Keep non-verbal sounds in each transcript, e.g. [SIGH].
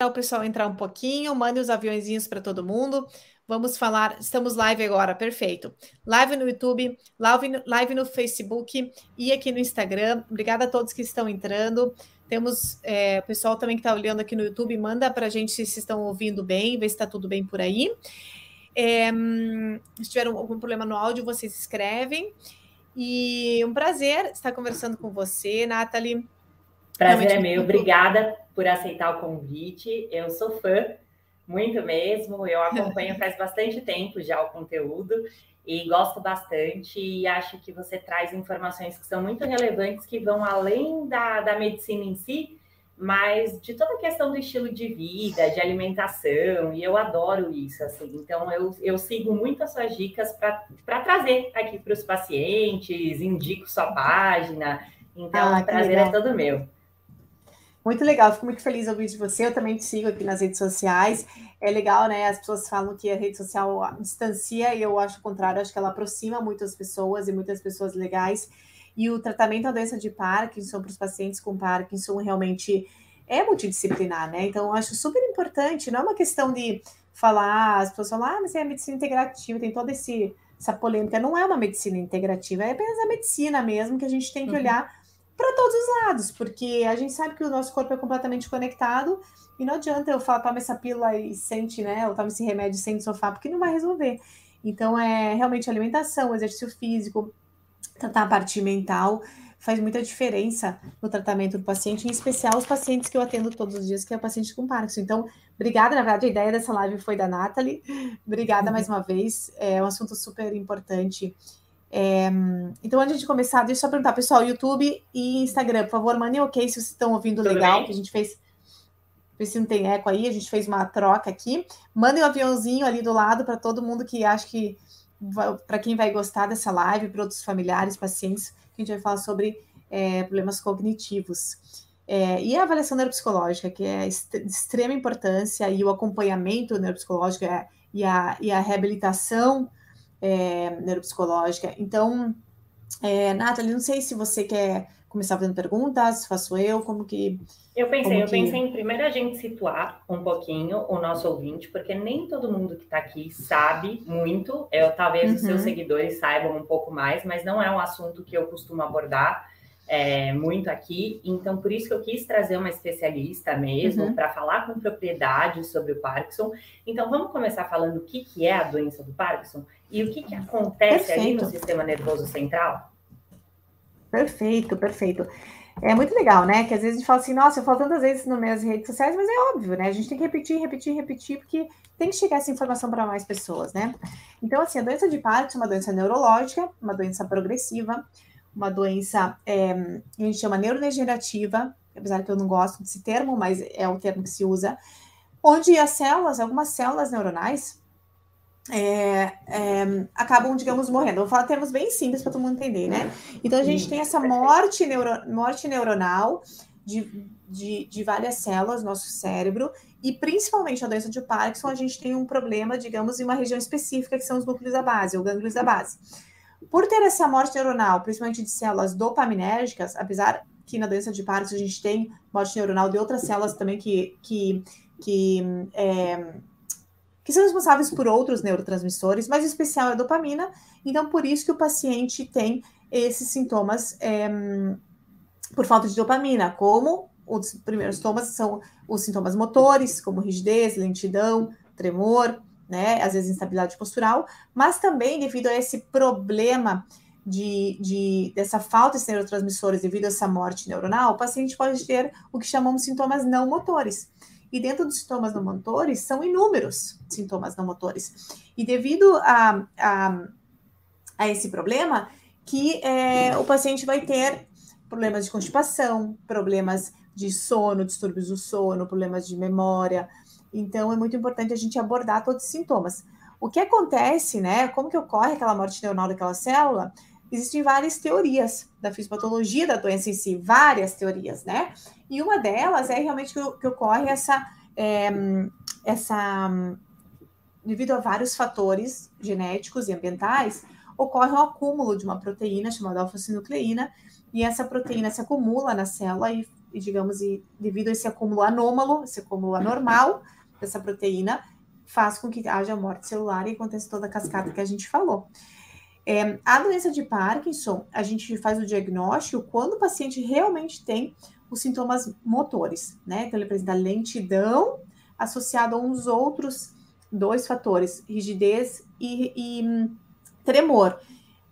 o pessoal entrar um pouquinho, mande os aviãozinhos para todo mundo. Vamos falar, estamos live agora, perfeito. Live no YouTube, live no, live no Facebook e aqui no Instagram. Obrigada a todos que estão entrando. Temos é, pessoal também que está olhando aqui no YouTube, manda para a gente se estão ouvindo bem, ver se está tudo bem por aí. É, se tiver algum problema no áudio, vocês escrevem. E um prazer estar conversando com você, Nathalie. Prazer Realmente é meu, obrigada por aceitar o convite. Eu sou fã, muito mesmo. Eu acompanho [LAUGHS] faz bastante tempo já o conteúdo e gosto bastante. E acho que você traz informações que são muito relevantes, que vão além da, da medicina em si, mas de toda a questão do estilo de vida, de alimentação, e eu adoro isso, assim. Então, eu, eu sigo muito as suas dicas para trazer aqui para os pacientes, indico sua página. Então, ah, o prazer é legal. é todo meu. Muito legal, fico muito feliz de ouvir de você. Eu também te sigo aqui nas redes sociais. É legal, né? As pessoas falam que a rede social distancia, e eu acho o contrário, acho que ela aproxima muitas pessoas e muitas pessoas legais. E o tratamento da doença de Parkinson para os pacientes com Parkinson realmente é multidisciplinar, né? Então, eu acho super importante, não é uma questão de falar, as pessoas falam, ah, mas é a medicina integrativa, tem toda esse, essa polêmica. Não é uma medicina integrativa, é apenas a medicina mesmo que a gente tem que uhum. olhar para todos os lados, porque a gente sabe que o nosso corpo é completamente conectado e não adianta eu falar, toma essa pílula e sente, né? Ou toma esse remédio e sente sofá, porque não vai resolver. Então, é realmente alimentação, exercício físico, tratar a parte mental faz muita diferença no tratamento do paciente, em especial os pacientes que eu atendo todos os dias, que é o paciente com Parkinson. Então, obrigada, na verdade, a ideia dessa live foi da Nathalie. Obrigada uhum. mais uma vez, é um assunto super importante. É, então, antes de começar, deixa eu só perguntar, pessoal, YouTube e Instagram, por favor, mandem ok se vocês estão ouvindo Tudo legal, bem? que a gente fez. Ver se não tem eco aí, a gente fez uma troca aqui. Mandem o um aviãozinho ali do lado para todo mundo que acha que para quem vai gostar dessa live, para outros familiares, pacientes, que a gente vai falar sobre é, problemas cognitivos. É, e a avaliação neuropsicológica, que é de extrema importância, e o acompanhamento neuropsicológico é, e, a, e a reabilitação é, neuropsicológica. Então, é, Nathalie, não sei se você quer começar fazendo perguntas, faço eu, como que. Eu pensei, eu que... pensei em primeiro a gente situar um pouquinho o nosso ouvinte, porque nem todo mundo que está aqui sabe muito. Eu, talvez uhum. os seus seguidores saibam um pouco mais, mas não é um assunto que eu costumo abordar é, muito aqui. Então, por isso que eu quis trazer uma especialista mesmo uhum. para falar com propriedade sobre o Parkinson. Então, vamos começar falando o que, que é a doença do Parkinson e o que, que acontece Perfeito. ali no sistema nervoso central. Perfeito, perfeito. É muito legal, né? Que às vezes a gente fala assim, nossa, eu falo tantas vezes nas minhas redes sociais, mas é óbvio, né? A gente tem que repetir, repetir, repetir, porque tem que chegar essa informação para mais pessoas, né? Então, assim, a doença de Parkinson é uma doença neurológica, uma doença progressiva, uma doença é, que a gente chama neurodegenerativa, apesar que eu não gosto desse termo, mas é o termo que se usa, onde as células, algumas células neuronais, é, é, acabam, digamos, morrendo. Vou falar termos bem simples para todo mundo entender, né? Então a gente tem essa morte, neuro, morte neuronal de, de, de várias células no nosso cérebro, e principalmente a doença de Parkinson, a gente tem um problema, digamos, em uma região específica, que são os núcleos da base, ou gânglios da base. Por ter essa morte neuronal, principalmente de células dopaminérgicas, apesar que na doença de Parkinson a gente tem morte neuronal de outras células também que, que, que, é, que são responsáveis por outros neurotransmissores, mas o especial é a dopamina, então por isso que o paciente tem esses sintomas é, por falta de dopamina, como os primeiros sintomas são os sintomas motores, como rigidez, lentidão, tremor, né? Às vezes instabilidade postural, mas também devido a esse problema de, de, dessa falta de neurotransmissores devido a essa morte neuronal, o paciente pode ter o que chamamos sintomas não motores. E dentro dos sintomas não motores, são inúmeros sintomas não motores. E devido a, a, a esse problema, que é, o paciente vai ter problemas de constipação, problemas de sono, distúrbios do sono, problemas de memória, então, é muito importante a gente abordar todos os sintomas. O que acontece, né? Como que ocorre aquela morte neuronal daquela célula? Existem várias teorias da fisiopatologia da doença em si, várias teorias, né? E uma delas é realmente que, que ocorre essa, é, essa, devido a vários fatores genéticos e ambientais, ocorre o acúmulo de uma proteína chamada alfa-sinucleína, e essa proteína se acumula na célula e e digamos, e devido a esse acúmulo anômalo, esse acúmulo anormal dessa proteína, faz com que haja morte celular e aconteça toda a cascata que a gente falou. É, a doença de Parkinson, a gente faz o diagnóstico quando o paciente realmente tem os sintomas motores, né? Então, ele apresenta lentidão associado a uns outros dois fatores, rigidez e, e hum, tremor.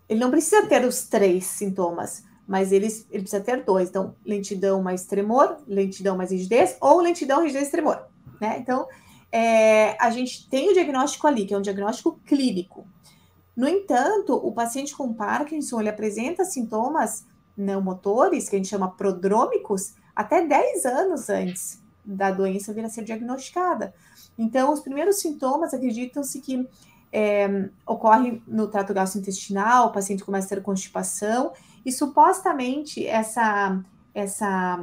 Ele não precisa ter os três sintomas, mas ele, ele precisa ter dois. Então, lentidão mais tremor, lentidão mais rigidez, ou lentidão, rigidez e tremor, né? Então, é, a gente tem o diagnóstico ali, que é um diagnóstico clínico. No entanto, o paciente com Parkinson, ele apresenta sintomas não motores, que a gente chama prodrômicos, até 10 anos antes da doença vir a ser diagnosticada. Então, os primeiros sintomas acreditam-se que é, ocorrem no trato gastrointestinal, o paciente começa a ter constipação, e supostamente essa, essa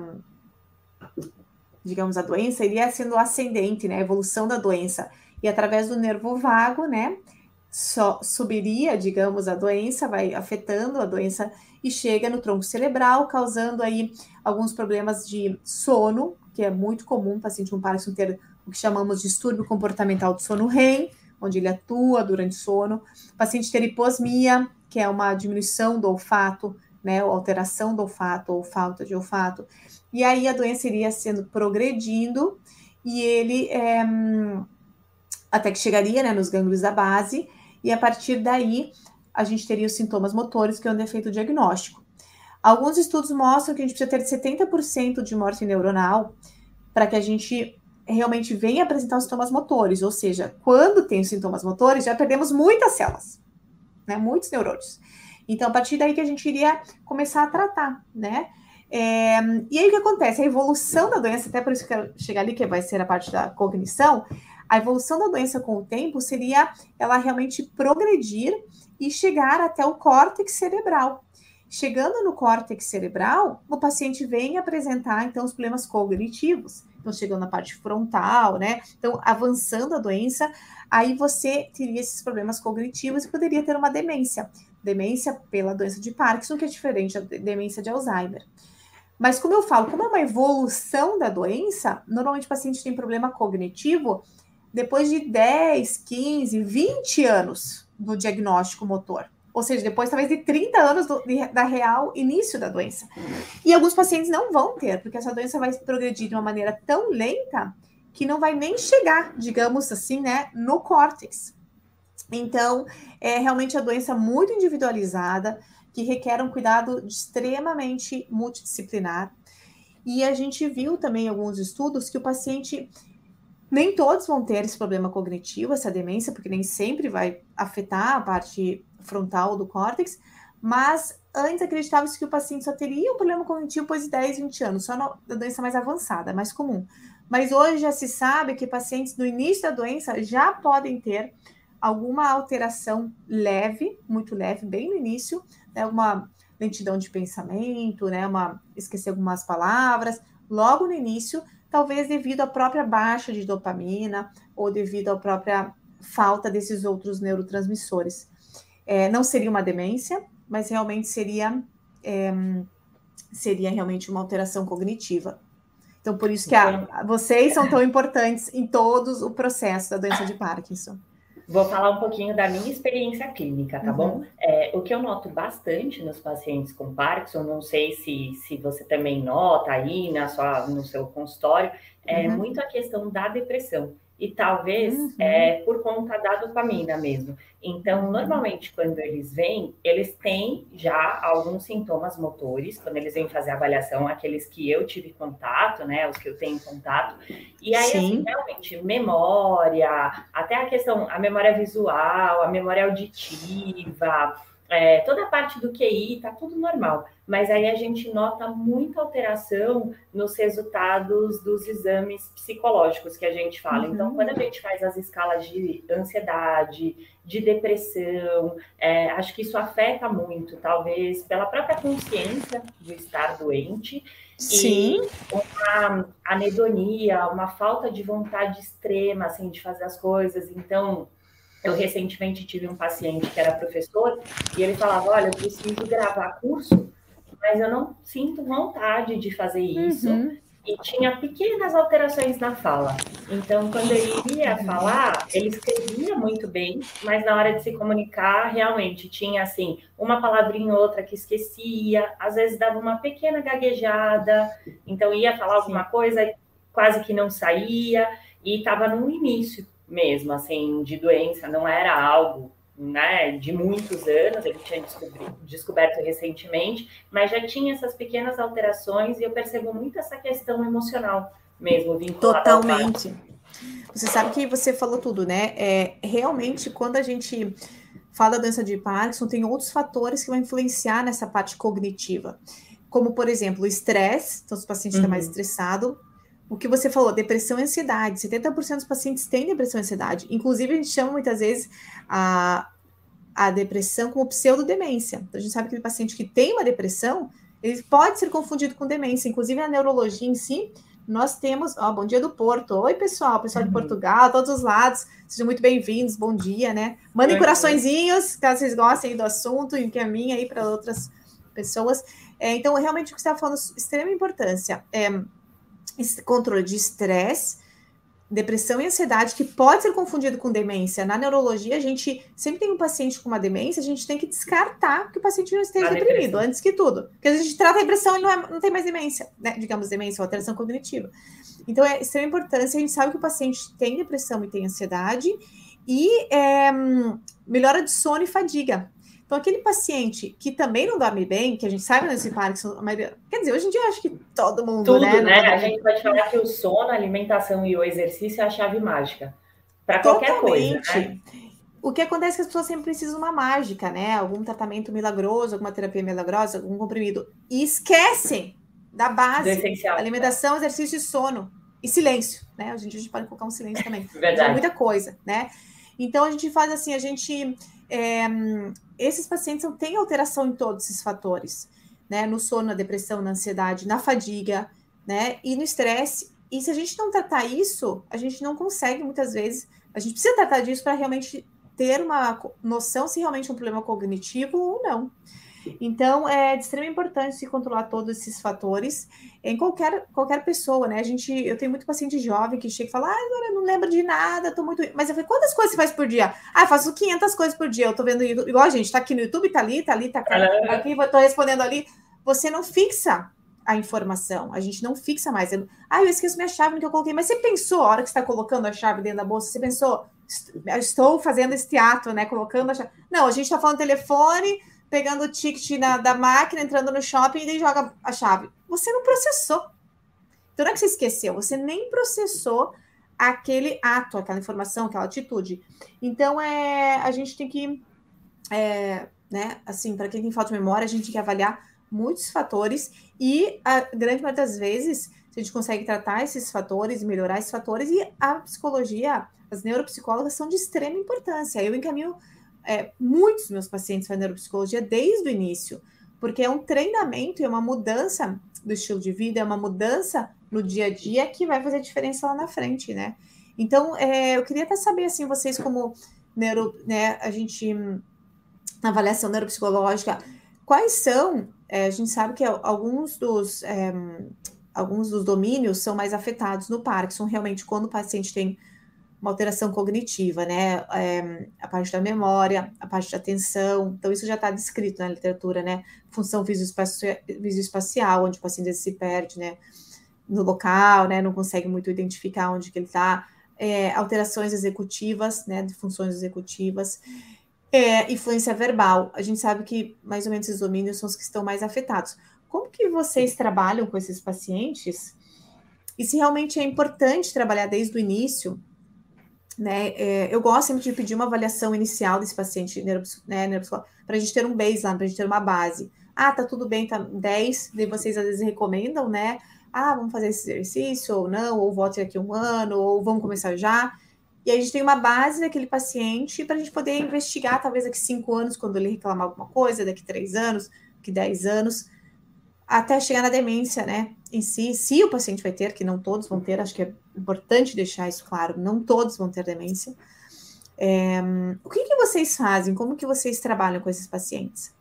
digamos, a doença iria sendo ascendente, né, a evolução da doença, e através do nervo vago, né, só subiria, digamos, a doença, vai afetando a doença e chega no tronco cerebral, causando aí alguns problemas de sono, que é muito comum o paciente com Parkinson ter o que chamamos de distúrbio comportamental do sono REM, onde ele atua durante o sono. O paciente ter hiposmia, que é uma diminuição do olfato, né, alteração do olfato ou falta de olfato. E aí a doença iria sendo progredindo e ele é, até que chegaria né, nos gânglios da base, e a partir daí a gente teria os sintomas motores, que é onde é feito o diagnóstico. Alguns estudos mostram que a gente precisa ter 70% de morte neuronal para que a gente realmente venha apresentar os sintomas motores, ou seja, quando tem os sintomas motores, já perdemos muitas células, né, muitos neurônios. Então, a partir daí que a gente iria começar a tratar, né? É, e aí o que acontece? A evolução da doença, até por isso que eu quero chegar ali, que vai ser a parte da cognição, a evolução da doença com o tempo seria ela realmente progredir e chegar até o córtex cerebral. Chegando no córtex cerebral, o paciente vem apresentar então os problemas cognitivos. Então, chegando na parte frontal, né? Então, avançando a doença, aí você teria esses problemas cognitivos e poderia ter uma demência. Demência pela doença de Parkinson, que é diferente da demência de Alzheimer. Mas, como eu falo, como é uma evolução da doença, normalmente o paciente tem problema cognitivo depois de 10, 15, 20 anos do diagnóstico motor. Ou seja, depois talvez de 30 anos do, de, da real início da doença. E alguns pacientes não vão ter, porque essa doença vai progredir de uma maneira tão lenta que não vai nem chegar, digamos assim, né, no córtex. Então, é realmente a doença muito individualizada, que requer um cuidado extremamente multidisciplinar. E a gente viu também em alguns estudos que o paciente nem todos vão ter esse problema cognitivo, essa demência, porque nem sempre vai afetar a parte frontal do córtex, mas antes acreditava-se que o paciente só teria um problema cognitivo depois de 10, 20 anos, só na doença mais avançada, mais comum. Mas hoje já se sabe que pacientes no início da doença já podem ter alguma alteração leve, muito leve, bem no início, né, uma lentidão de pensamento, né, uma esquecer algumas palavras, logo no início, talvez devido à própria baixa de dopamina ou devido à própria falta desses outros neurotransmissores. É, não seria uma demência, mas realmente seria é, seria realmente uma alteração cognitiva. Então, por isso que a, vocês são tão importantes em todos o processo da doença de Parkinson. Vou falar um pouquinho da minha experiência clínica, tá uhum. bom? É, o que eu noto bastante nos pacientes com Parkinson, não sei se, se você também nota aí na sua, no seu consultório, é uhum. muito a questão da depressão e talvez uhum. é, por conta da dopamina mesmo. Então, normalmente, quando eles vêm, eles têm já alguns sintomas motores, quando eles vêm fazer a avaliação, aqueles que eu tive contato, né, os que eu tenho contato, e aí, assim, realmente, memória, até a questão, a memória visual, a memória auditiva, é, toda a parte do QI, tá tudo normal mas aí a gente nota muita alteração nos resultados dos exames psicológicos que a gente fala. Uhum. Então, quando a gente faz as escalas de ansiedade, de depressão, é, acho que isso afeta muito, talvez pela própria consciência de estar doente. Sim. E uma anedonia, uma falta de vontade extrema, assim, de fazer as coisas. Então, eu recentemente tive um paciente que era professor e ele falava: Olha, eu preciso gravar curso mas eu não sinto vontade de fazer isso. Uhum e tinha pequenas alterações na fala. Então, quando ele ia falar, ele escrevia muito bem, mas na hora de se comunicar, realmente tinha assim, uma palavrinha ou outra que esquecia, às vezes dava uma pequena gaguejada, então ia falar alguma coisa, quase que não saía, e estava no início mesmo, assim, de doença, não era algo né, de muitos anos, ele tinha descoberto recentemente, mas já tinha essas pequenas alterações e eu percebo muito essa questão emocional mesmo vinculada Totalmente. Você sabe que você falou tudo, né? É, realmente, quando a gente fala da doença de Parkinson, tem outros fatores que vão influenciar nessa parte cognitiva. Como, por exemplo, o estresse, então, se o paciente está uhum. mais estressado, o que você falou, depressão e ansiedade. 70% dos pacientes têm depressão e ansiedade. Inclusive, a gente chama muitas vezes a, a depressão como pseudodemência. Então, a gente sabe que o paciente que tem uma depressão, ele pode ser confundido com demência. Inclusive, a neurologia em si, nós temos. Ó, bom dia do Porto. Oi, pessoal, pessoal de uhum. Portugal, todos os lados. Sejam muito bem-vindos, bom dia, né? Mandem é, coraçõezinhos, caso vocês gostem do assunto, e encaminhem aí para outras pessoas. É, então, realmente, o que você está falando, extrema importância. É, controle de estresse, depressão e ansiedade, que pode ser confundido com demência. Na neurologia, a gente sempre tem um paciente com uma demência, a gente tem que descartar que o paciente não esteja deprimido, antes que tudo. Porque a gente trata a depressão e não, é, não tem mais demência, né? digamos, demência ou alteração cognitiva. Então, é extrema importância, a gente sabe que o paciente tem depressão e tem ansiedade, e é, melhora de sono e fadiga. Então, aquele paciente que também não dorme bem, que a gente sabe nesse Parkinson, maioria, quer dizer, hoje em dia eu acho que todo mundo. Tudo, né? né? A gente pode falar que o sono, a alimentação e o exercício é a chave mágica para qualquer coisa. Né? O que acontece é que as pessoas sempre precisam de uma mágica, né? Algum tratamento milagroso, alguma terapia milagrosa, algum comprimido. E esquecem da base. essencial. Alimentação, exercício e sono. E silêncio, né? Hoje em dia a gente pode colocar um silêncio também. Verdade. É muita coisa, né? Então a gente faz assim, a gente é, esses pacientes não têm alteração em todos esses fatores, né? No sono, na depressão, na ansiedade, na fadiga, né? E no estresse. E se a gente não tratar isso, a gente não consegue muitas vezes. A gente precisa tratar disso para realmente ter uma noção se realmente é um problema cognitivo ou não. Então, é de extrema importância se controlar todos esses fatores em qualquer, qualquer pessoa, né? A gente, eu tenho muito paciente jovem que chega e fala, ah, agora não lembro de nada, tô muito. Mas eu falei, quantas coisas você faz por dia? Ah, eu faço 500 coisas por dia. Eu tô vendo igual a gente, tá aqui no YouTube, tá ali, tá ali, tá aqui, tô respondendo ali. Você não fixa a informação, a gente não fixa mais. Eu, ah, eu esqueço minha chave que eu coloquei. Mas você pensou, a hora que você está colocando a chave dentro da bolsa, você pensou, estou fazendo esse teatro, né? Colocando a chave. Não, a gente está falando telefone pegando o ticket na, da máquina, entrando no shopping e daí joga a chave. Você não processou. Então não é que você esqueceu, você nem processou aquele ato, aquela informação, aquela atitude. Então é, a gente tem que, é, né, assim, para quem tem falta de memória, a gente tem que avaliar muitos fatores e a grande maioria das vezes a gente consegue tratar esses fatores, melhorar esses fatores e a psicologia, as neuropsicólogas são de extrema importância. Eu encaminho é, muitos meus pacientes fazem neuropsicologia desde o início, porque é um treinamento e é uma mudança do estilo de vida, é uma mudança no dia a dia que vai fazer diferença lá na frente, né? Então, é, eu queria até saber, assim, vocês como neuro, né, a gente, na avaliação neuropsicológica, quais são, é, a gente sabe que alguns dos, é, alguns dos domínios são mais afetados no Parkinson, realmente, quando o paciente tem uma alteração cognitiva, né? É, a parte da memória, a parte da atenção. Então, isso já está descrito na literatura, né? Função visoespacial, onde o paciente se perde, né? No local, né? Não consegue muito identificar onde que ele está. É, alterações executivas, né? De funções executivas. É, influência verbal. A gente sabe que mais ou menos esses domínios são os que estão mais afetados. Como que vocês trabalham com esses pacientes? E se realmente é importante trabalhar desde o início né? É, eu gosto sempre de pedir uma avaliação inicial desse paciente né, para a gente ter um baseline, para a gente ter uma base. Ah, tá tudo bem, tá 10, daí vocês às vezes recomendam, né? Ah, vamos fazer esse exercício, ou não, ou volte daqui um ano, ou vamos começar já. E a gente tem uma base daquele paciente para a gente poder investigar, talvez daqui cinco anos, quando ele reclamar alguma coisa, daqui três anos, daqui dez anos, até chegar na demência, né? Em si, se o paciente vai ter, que não todos vão ter, acho que é importante deixar isso claro, não todos vão ter demência. É, o que, que vocês fazem? Como que vocês trabalham com esses pacientes?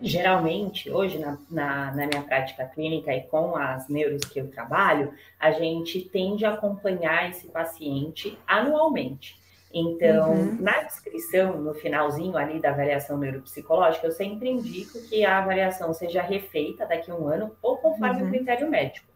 geralmente, hoje, na, na, na, minha prática clínica e com as neuros que eu trabalho, a gente tende a acompanhar esse paciente anualmente. Então, uhum. na descrição, no finalzinho ali da avaliação neuropsicológica, eu sempre indico que a avaliação seja refeita daqui a um ano ou conforme uhum. o critério médico.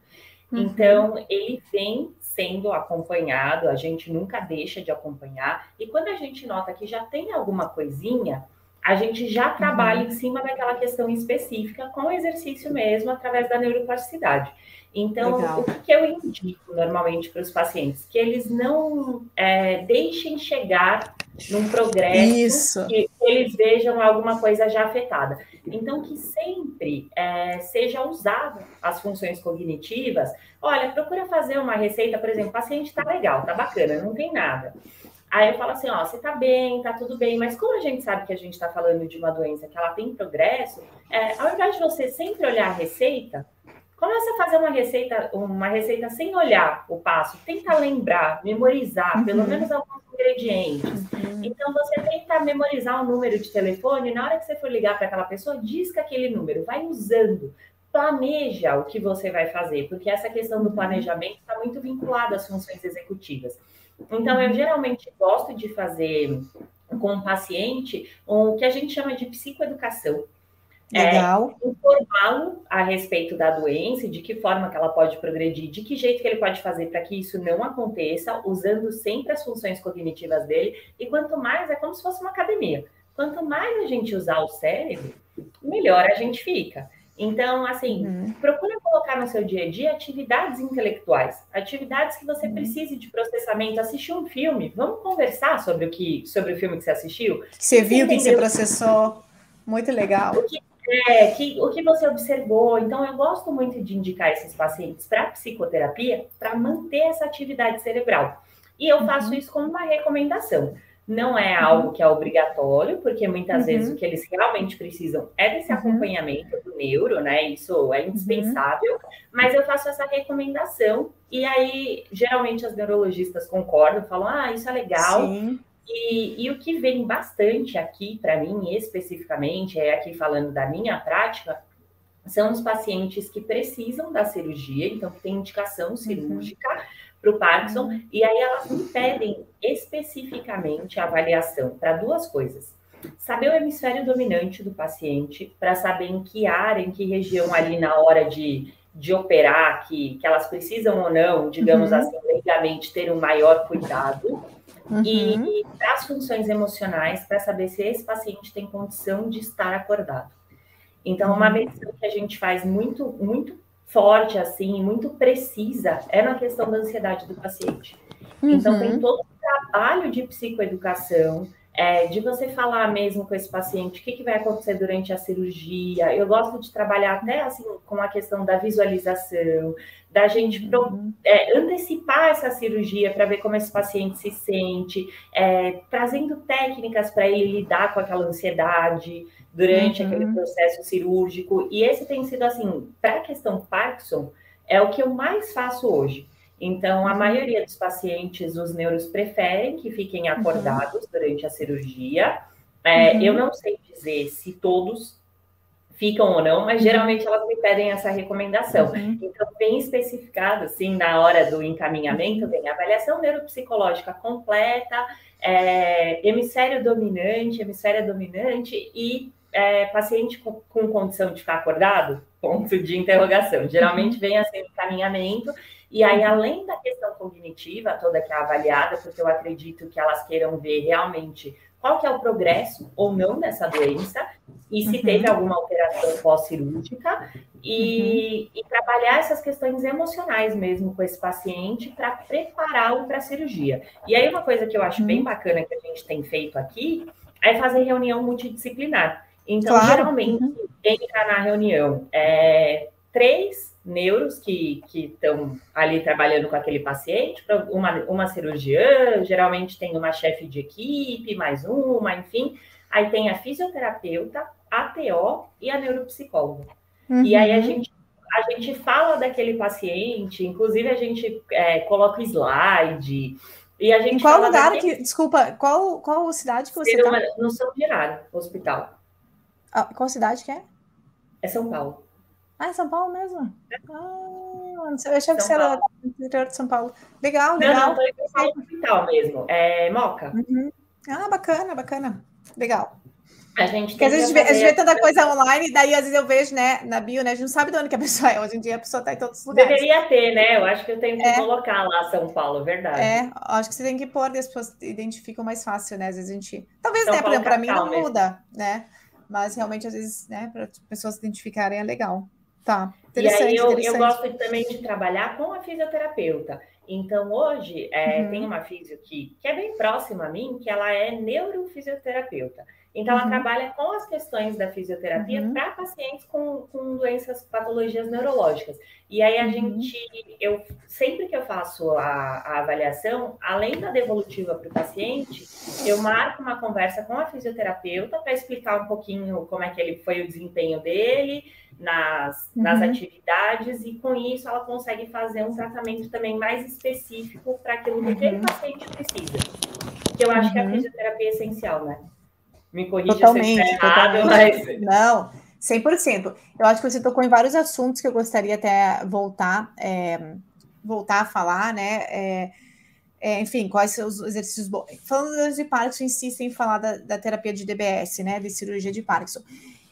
Uhum. Então, ele vem sendo acompanhado, a gente nunca deixa de acompanhar, e quando a gente nota que já tem alguma coisinha, a gente já trabalha uhum. em cima daquela questão específica com o exercício mesmo, através da neuroplasticidade. Então, Legal. o que eu indico normalmente para os pacientes? Que eles não é, deixem chegar num progresso Isso. que eles vejam alguma coisa já afetada. Então, que sempre é, seja usado as funções cognitivas. Olha, procura fazer uma receita, por exemplo, o paciente está legal, está bacana, não tem nada. Aí eu falo assim, ó, você tá bem, tá tudo bem, mas como a gente sabe que a gente está falando de uma doença que ela tem progresso, é, ao invés de você sempre olhar a receita, começa a fazer uma receita, uma receita sem olhar o passo, tenta lembrar, memorizar, uhum. pelo menos alguns ingredientes. Uhum. Então você tenta memorizar o número de telefone, na hora que você for ligar para aquela pessoa, disca aquele número, vai usando, planeja o que você vai fazer, porque essa questão do planejamento está muito vinculada às funções executivas. Então, eu geralmente gosto de fazer com o paciente o que a gente chama de psicoeducação. É, Legal. É, informá-lo a respeito da doença, de que forma que ela pode progredir, de que jeito que ele pode fazer para que isso não aconteça, usando sempre as funções cognitivas dele. E quanto mais, é como se fosse uma academia. Quanto mais a gente usar o cérebro, melhor a gente fica. Então, assim, uhum. procura colocar no seu dia a dia atividades intelectuais, atividades que você uhum. precise de processamento. Assistir um filme, vamos conversar sobre o que, sobre o filme que você assistiu. Que você viu, que você processou. Muito legal. O que, é, que, o que você observou. Então, eu gosto muito de indicar esses pacientes para psicoterapia para manter essa atividade cerebral. E eu faço uhum. isso como uma recomendação. Não é uhum. algo que é obrigatório, porque muitas uhum. vezes o que eles realmente precisam é desse uhum. acompanhamento do neuro, né? Isso é uhum. indispensável, mas eu faço essa recomendação, e aí geralmente as neurologistas concordam, falam: ah, isso é legal. E, e, o que vem bastante aqui para mim, especificamente, é aqui falando da minha prática, são os pacientes que precisam da cirurgia, então que tem indicação uhum. Para o Parkinson, e aí elas me pedem especificamente a avaliação para duas coisas. Saber o hemisfério dominante do paciente, para saber em que área, em que região ali na hora de, de operar, que, que elas precisam ou não, digamos uhum. assim, legalmente, ter um maior cuidado. Uhum. E, e para as funções emocionais, para saber se esse paciente tem condição de estar acordado. Então, uma uhum. medição que a gente faz muito, muito forte, assim, muito precisa, é na questão da ansiedade do paciente. Uhum. Então, tem uhum. todo o trabalho de psicoeducação, é, de você falar mesmo com esse paciente o que, que vai acontecer durante a cirurgia. Eu gosto de trabalhar até assim com a questão da visualização, da gente uhum. é, antecipar essa cirurgia para ver como esse paciente se sente, é, trazendo técnicas para ele lidar com aquela ansiedade durante uhum. aquele processo cirúrgico. E esse tem sido assim, para a questão Parkinson, é o que eu mais faço hoje. Então, a uhum. maioria dos pacientes, os neuros preferem que fiquem uhum. acordados uhum. durante a cirurgia. É, uhum. Eu não sei dizer se todos ficam ou não, mas uhum. geralmente elas me pedem essa recomendação. Uhum. Então, bem especificado, assim, na hora do encaminhamento, vem avaliação neuropsicológica completa, é, hemisfério dominante, hemisfério dominante e é, paciente com, com, condição de ficar acordado? Ponto de interrogação. Geralmente vem assim, encaminhamento e aí, além da questão cognitiva toda que é avaliada, porque eu acredito que elas queiram ver realmente qual que é o progresso ou não dessa doença e se uhum. teve alguma alteração pós-cirúrgica e, uhum. e, trabalhar essas questões emocionais mesmo com esse paciente para prepará-lo para a cirurgia. E aí uma coisa que eu acho uhum. bem bacana que a gente tem feito aqui é fazer reunião multidisciplinar. Então, claro. geralmente, uhum. entra na reunião é, três neuros que estão ali trabalhando com aquele paciente, uma, uma cirurgiã, geralmente tem uma chefe de equipe, mais uma, enfim. Aí tem a fisioterapeuta, a TO e a neuropsicóloga. Uhum. E aí a uhum. gente, a gente fala daquele paciente, inclusive a gente é, coloca slide. E a gente em qual lugar daquele... que. Desculpa, qual, qual cidade que você está? No São Gerardo, hospital. Ah, qual cidade que é? É São Paulo. Ah, é São Paulo mesmo? Ah, eu achava que você era do interior de São Paulo. Legal, legal. Não, não, estou em Hospital mesmo. É Moca. Uhum. Ah, bacana, bacana. Legal. A gente Porque às vezes a gente vê tanta coisa online, e daí às vezes eu vejo, né, na bio, né, a gente não sabe de onde que a pessoa é. Hoje em dia a pessoa está em todos os lugares. Deveria ter, né? Eu acho que eu tenho que é. colocar lá São Paulo, verdade. É, acho que você tem que pôr, as pessoas identificam mais fácil, né? Às vezes a gente. Talvez, São né, Paulo, para mim não mesmo. muda, né? Mas realmente, às vezes, né, para as pessoas se identificarem é legal. Tá. E aí eu, eu gosto também de trabalhar com a fisioterapeuta. Então, hoje, é, uhum. tem uma fisio que, que é bem próxima a mim, que ela é neurofisioterapeuta. Então, uhum. ela trabalha com as questões da fisioterapia uhum. para pacientes com, com doenças, patologias neurológicas. E aí, a uhum. gente, eu sempre que eu faço a, a avaliação, além da devolutiva para o paciente, eu marco uma conversa com a fisioterapeuta para explicar um pouquinho como é que ele foi o desempenho dele nas, nas uhum. atividades, e com isso ela consegue fazer um tratamento também mais específico para aquilo que aquele uhum. paciente precisa. Que eu acho que a fisioterapia é essencial, né? Me corrija totalmente, se eu errado, totalmente. mas... Não, 100%. Eu acho que você tocou em vários assuntos que eu gostaria até voltar, é, voltar a falar, né? É, é, enfim, quais são os exercícios bons. Falando de Parkinson em si, sem falar da, da, terapia de DBS, né? De cirurgia de Parkinson.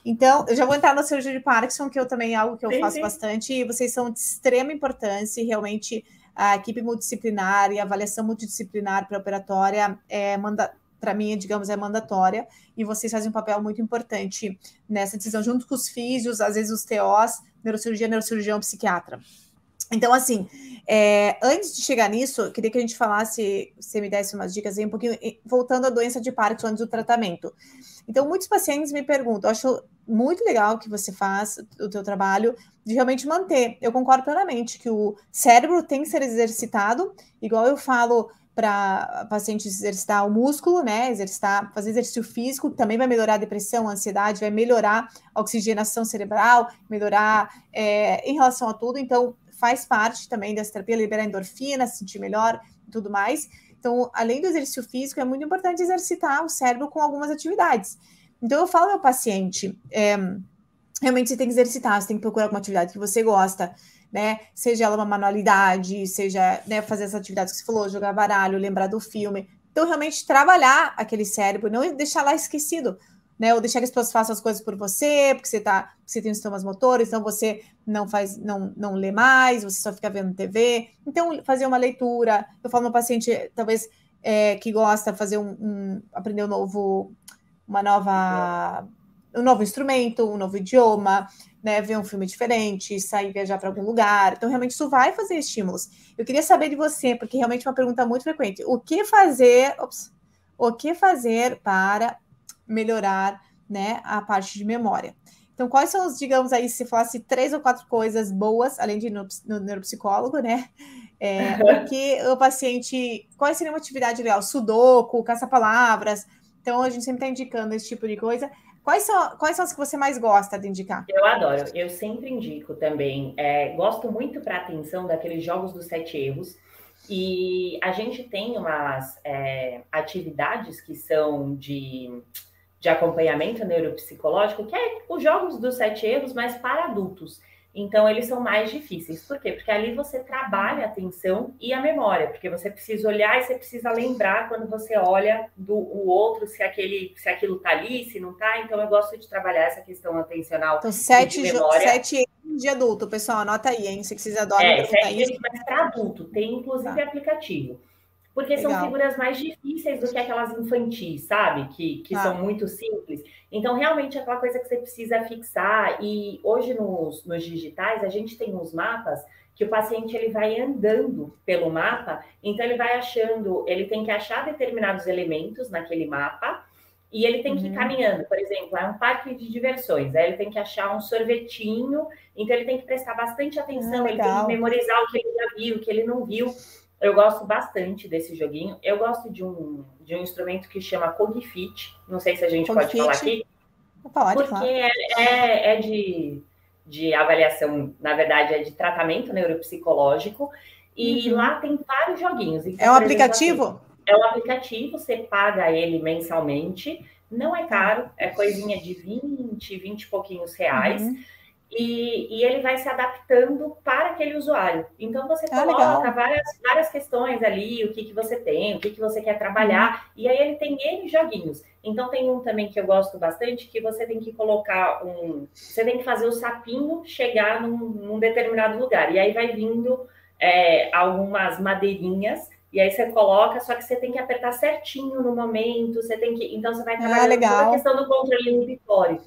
Então, eu já vou entrar na cirurgia de Parkinson, que eu também é algo que eu sim, faço sim. bastante, e vocês são de extrema importância, e realmente a equipe multidisciplinar e a avaliação multidisciplinar pré-operatória é, manda, para mim, digamos, é mandatória, e vocês fazem um papel muito importante nessa decisão, junto com os físios, às vezes os TOs, neurocirurgia, neurocirurgião, psiquiatra. Então, assim, é, antes de chegar nisso, queria que a gente falasse, você me desse umas dicas aí, um pouquinho, voltando à doença de Parkinson antes do tratamento. Então, muitos pacientes me perguntam, acho muito legal que você faz o teu trabalho de realmente manter. Eu concordo plenamente que o cérebro tem que ser exercitado, igual eu falo para pacientes exercitar o músculo, né? Exercitar, fazer exercício físico, também vai melhorar a depressão, a ansiedade, vai melhorar a oxigenação cerebral, melhorar é, em relação a tudo. Então, faz parte também dessa terapia, liberar endorfina, se sentir melhor e tudo mais. Então, além do exercício físico, é muito importante exercitar o cérebro com algumas atividades. Então, eu falo ao paciente, é, realmente você tem que exercitar, você tem que procurar alguma atividade que você gosta né? Seja ela uma manualidade, seja né, fazer as atividades que você falou, jogar baralho, lembrar do filme. Então, realmente trabalhar aquele cérebro, não deixar lá esquecido, né? Ou deixar que as pessoas façam as coisas por você, porque você tá, você tem sintomas motores, então você não faz, não, não lê mais, você só fica vendo TV. Então, fazer uma leitura. Eu falo uma paciente, talvez, é, que gosta de fazer um, um, aprender um novo, uma nova, um novo instrumento, um novo idioma né, ver um filme diferente, sair viajar para algum lugar. Então, realmente, isso vai fazer estímulos. Eu queria saber de você, porque realmente é uma pergunta muito frequente. O que fazer, ops, o que fazer para melhorar né, a parte de memória? Então, quais são os, digamos aí, se falasse três ou quatro coisas boas, além de no, no neuropsicólogo, né? É, [LAUGHS] o que o paciente. Qual seria uma atividade legal? Sudoku, caça-palavras. Então, a gente sempre está indicando esse tipo de coisa. Quais são, quais são as que você mais gosta de indicar? Eu adoro, eu sempre indico também. É, gosto muito para atenção daqueles jogos dos sete erros. E a gente tem umas é, atividades que são de, de acompanhamento neuropsicológico, que é os jogos dos sete erros, mas para adultos. Então, eles são mais difíceis. Por quê? Porque ali você trabalha a atenção e a memória, porque você precisa olhar e você precisa lembrar quando você olha do o outro, se, aquele, se aquilo está ali, se não está. Então, eu gosto de trabalhar essa questão atencional então, sete, de memória. Sete de adulto, pessoal, anota aí, hein? Se vocês adoram. É, sete mas para adulto. Tem, inclusive, tá. aplicativo. Porque Legal. são figuras mais difíceis do que aquelas infantis, sabe? Que, que ah. são muito simples. Então, realmente, é aquela coisa que você precisa fixar. E hoje, nos, nos digitais, a gente tem uns mapas que o paciente ele vai andando pelo mapa, então ele vai achando, ele tem que achar determinados elementos naquele mapa e ele tem que ir uhum. caminhando. Por exemplo, é um parque de diversões, aí ele tem que achar um sorvetinho, então ele tem que prestar bastante atenção, ah, ele tem que memorizar o que ele já viu, o que ele não viu. Eu gosto bastante desse joguinho. Eu gosto de um, de um instrumento que chama Cogfit. Não sei se a gente pode falar aqui. Pode, porque claro. é, é, é de, de avaliação, na verdade, é de tratamento neuropsicológico. E uhum. lá tem vários joguinhos. Então, é um aplicativo? Assim, é um aplicativo, você paga ele mensalmente. Não é caro, é coisinha de 20, 20 e pouquinhos reais. Uhum. E, e, ele vai se adaptando para aquele usuário. Então você ah, coloca várias, várias questões ali, o que, que você tem, o que, que você quer trabalhar, uhum. e aí ele tem N joguinhos. Então tem um também que eu gosto bastante, que você tem que colocar um. Você tem que fazer o sapinho chegar num, num determinado lugar. E aí vai vindo é, algumas madeirinhas. E aí você coloca, só que você tem que apertar certinho no momento, você tem que. Então você vai ah, trabalhando ah, a questão do controle inibitório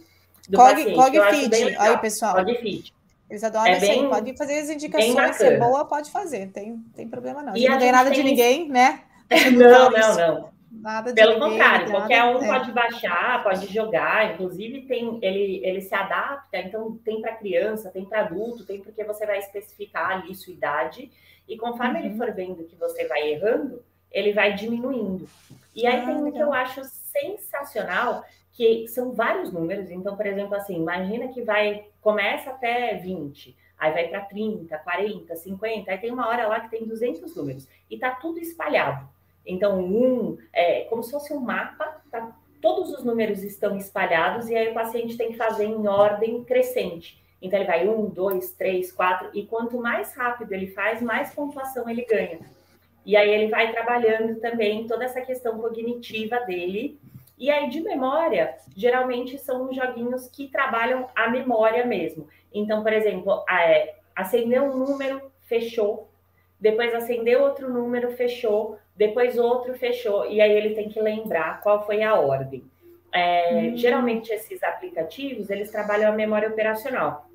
do Cog, paciente. Cog Fit, aí pessoal. Cog Fit. Eles adoram é bem, pode fazer as indicações, se é boa, pode fazer, tem, tem problema não. E não tem nada de ninguém, né? [LAUGHS] Não, não, não. Nada de Pelo ninguém, contrário, qualquer um é. pode baixar, pode jogar, inclusive tem ele, ele se adapta, então tem para criança, tem para adulto, tem porque você vai especificar ali sua idade, e conforme uhum. ele for vendo que você vai errando, ele vai diminuindo. E aí ah, tem um que eu acho sensacional, que são vários números. Então, por exemplo, assim, imagina que vai começa até 20, aí vai para 30, 40, 50, aí tem uma hora lá que tem 200 números e tá tudo espalhado. Então, um é como se fosse um mapa, tá, todos os números estão espalhados e aí o paciente tem que fazer em ordem crescente. Então, ele vai um, dois, três, quatro, e quanto mais rápido ele faz, mais pontuação ele ganha. E aí ele vai trabalhando também toda essa questão cognitiva dele e aí, de memória, geralmente são joguinhos que trabalham a memória mesmo. Então, por exemplo, é, acender um número, fechou. Depois acender outro número, fechou. Depois outro, fechou. E aí ele tem que lembrar qual foi a ordem. É, hum. Geralmente, esses aplicativos, eles trabalham a memória operacional.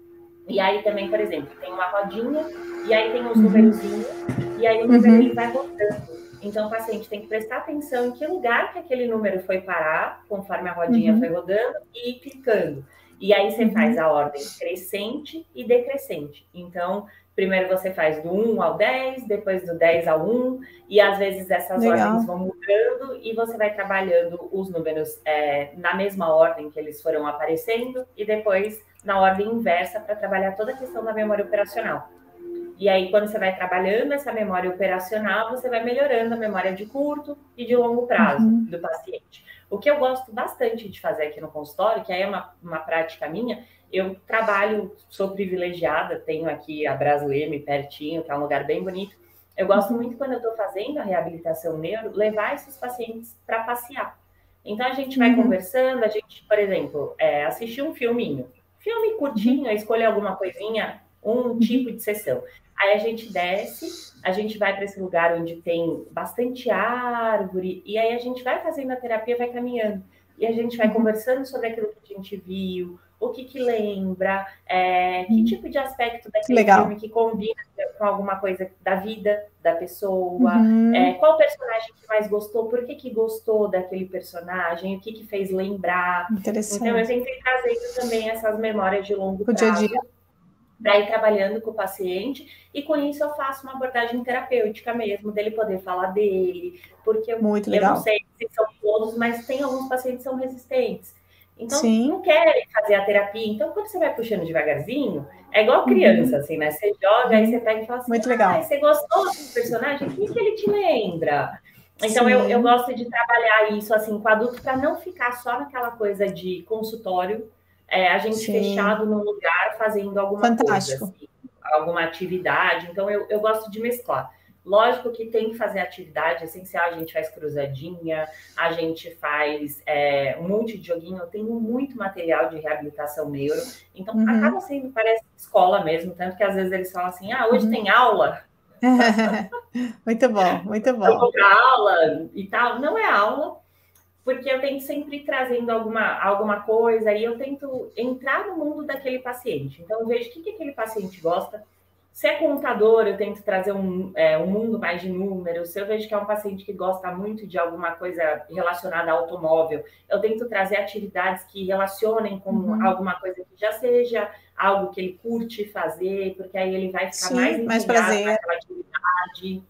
E aí também, por exemplo, tem uma rodinha, e aí tem uns uhum. númerozinhos, e aí o número uhum. ele vai rodando. Então, o paciente tem que prestar atenção em que lugar que aquele número foi parar, conforme a rodinha uhum. foi rodando, e clicando. E aí você uhum. faz a ordem crescente e decrescente. Então, primeiro você faz do 1 ao 10, depois do 10 ao 1, e às vezes essas Legal. ordens vão mudando e você vai trabalhando os números é, na mesma ordem que eles foram aparecendo, e depois na ordem inversa para trabalhar toda a questão da memória operacional. E aí, quando você vai trabalhando essa memória operacional, você vai melhorando a memória de curto e de longo prazo uhum. do paciente. O que eu gosto bastante de fazer aqui no consultório, que aí é uma, uma prática minha, eu trabalho, sou privilegiada, tenho aqui a Brasleme pertinho, que é um lugar bem bonito. Eu gosto muito, quando eu estou fazendo a reabilitação neuro, levar esses pacientes para passear. Então, a gente vai uhum. conversando, a gente, por exemplo, é, assistir um filminho. Filme curtinho, escolher alguma coisinha, um uhum. tipo de sessão. Aí a gente desce, a gente vai para esse lugar onde tem bastante árvore, e aí a gente vai fazendo a terapia, vai caminhando. E a gente vai uhum. conversando sobre aquilo que a gente viu, o que que lembra, é, que uhum. tipo de aspecto daquele Legal. filme que combina com alguma coisa da vida da pessoa, uhum. é, qual personagem que mais gostou, por que que gostou daquele personagem, o que que fez lembrar. Então eu sempre trazendo também essas memórias de longo prazo. O dia a dia para ir trabalhando com o paciente, e com isso eu faço uma abordagem terapêutica mesmo, dele poder falar dele, porque Muito eu legal. não sei se são todos, mas tem alguns pacientes que são resistentes. Então, Sim. não querem fazer a terapia. Então, quando você vai puxando devagarzinho, é igual criança, uhum. assim, né? Você joga, uhum. aí você pega e fala assim, Muito legal. Ah, você gostou desse personagem? O que, que ele te lembra? Então, eu, eu gosto de trabalhar isso, assim, com adulto, para não ficar só naquela coisa de consultório, é, a gente Sim. fechado num lugar fazendo alguma Fantástico. coisa, assim, alguma atividade. Então, eu, eu gosto de mesclar. Lógico que tem que fazer atividade essencial, a gente faz cruzadinha, a gente faz é, um monte de joguinho, eu tenho muito material de reabilitação neuro, então uhum. acaba sendo, parece escola mesmo, tanto que às vezes eles falam assim, ah, hoje uhum. tem aula. [LAUGHS] muito bom, muito bom. Eu vou aula e tal, não é aula, porque eu tento sempre trazendo alguma, alguma coisa e eu tento entrar no mundo daquele paciente. Então, eu vejo o que, que aquele paciente gosta. Se é contador, eu tento trazer um, é, um mundo mais de números. Se eu vejo que é um paciente que gosta muito de alguma coisa relacionada ao automóvel, eu tento trazer atividades que relacionem com uhum. alguma coisa que já seja algo que ele curte fazer, porque aí ele vai ficar Sim, mais prazer naquela atividade.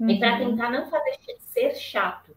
Uhum. E para tentar não fazer ser chato.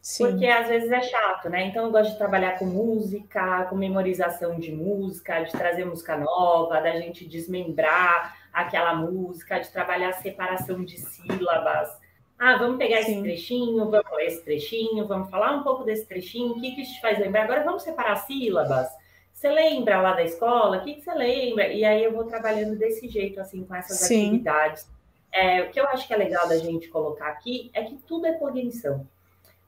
Sim. Porque às vezes é chato, né? Então eu gosto de trabalhar com música, com memorização de música, de trazer música nova, da gente desmembrar aquela música, de trabalhar a separação de sílabas. Ah, vamos pegar Sim. esse trechinho, vamos ler esse trechinho, vamos falar um pouco desse trechinho, o que, que isso te faz lembrar? Agora vamos separar sílabas. você lembra lá da escola? O que, que você lembra? E aí eu vou trabalhando desse jeito, assim, com essas Sim. atividades. É, o que eu acho que é legal da gente colocar aqui é que tudo é cognição.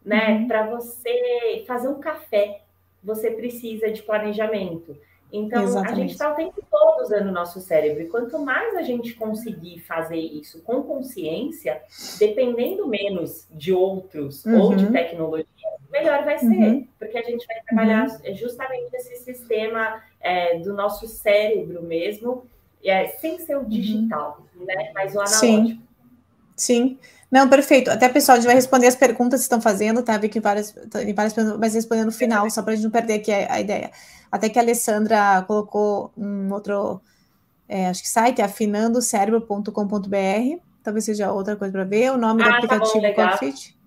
Né? Uhum. Para você fazer um café, você precisa de planejamento. Então, Exatamente. a gente está o tempo todo usando o nosso cérebro. E quanto mais a gente conseguir fazer isso com consciência, dependendo menos de outros uhum. ou de tecnologia, melhor vai ser. Uhum. Porque a gente vai trabalhar uhum. justamente esse sistema é, do nosso cérebro mesmo, é, sem ser o uhum. digital, né? Mas o analógico. Sim. Sim. Não, perfeito. Até, pessoal, a gente vai responder as perguntas que estão fazendo, tá? Vi que várias, várias perguntas, mas respondendo no final, só para a gente não perder aqui a, a, ideia. Até que a Alessandra colocou um outro, é, acho que site, é afinandocérebro.com.br, talvez seja outra coisa para ver, o nome ah, do aplicativo tá bom, Confit,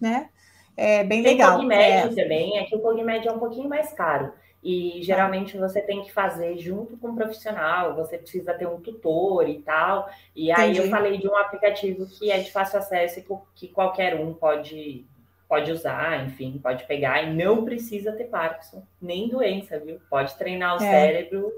né? É bem tem legal. Tem o é. também, é que o Cogmed é um pouquinho mais caro. E geralmente você tem que fazer junto com um profissional, você precisa ter um tutor e tal. E aí Entendi. eu falei de um aplicativo que é de fácil acesso e que qualquer um pode, pode usar, enfim, pode pegar e não precisa ter Parkinson, nem doença, viu? Pode treinar o é. cérebro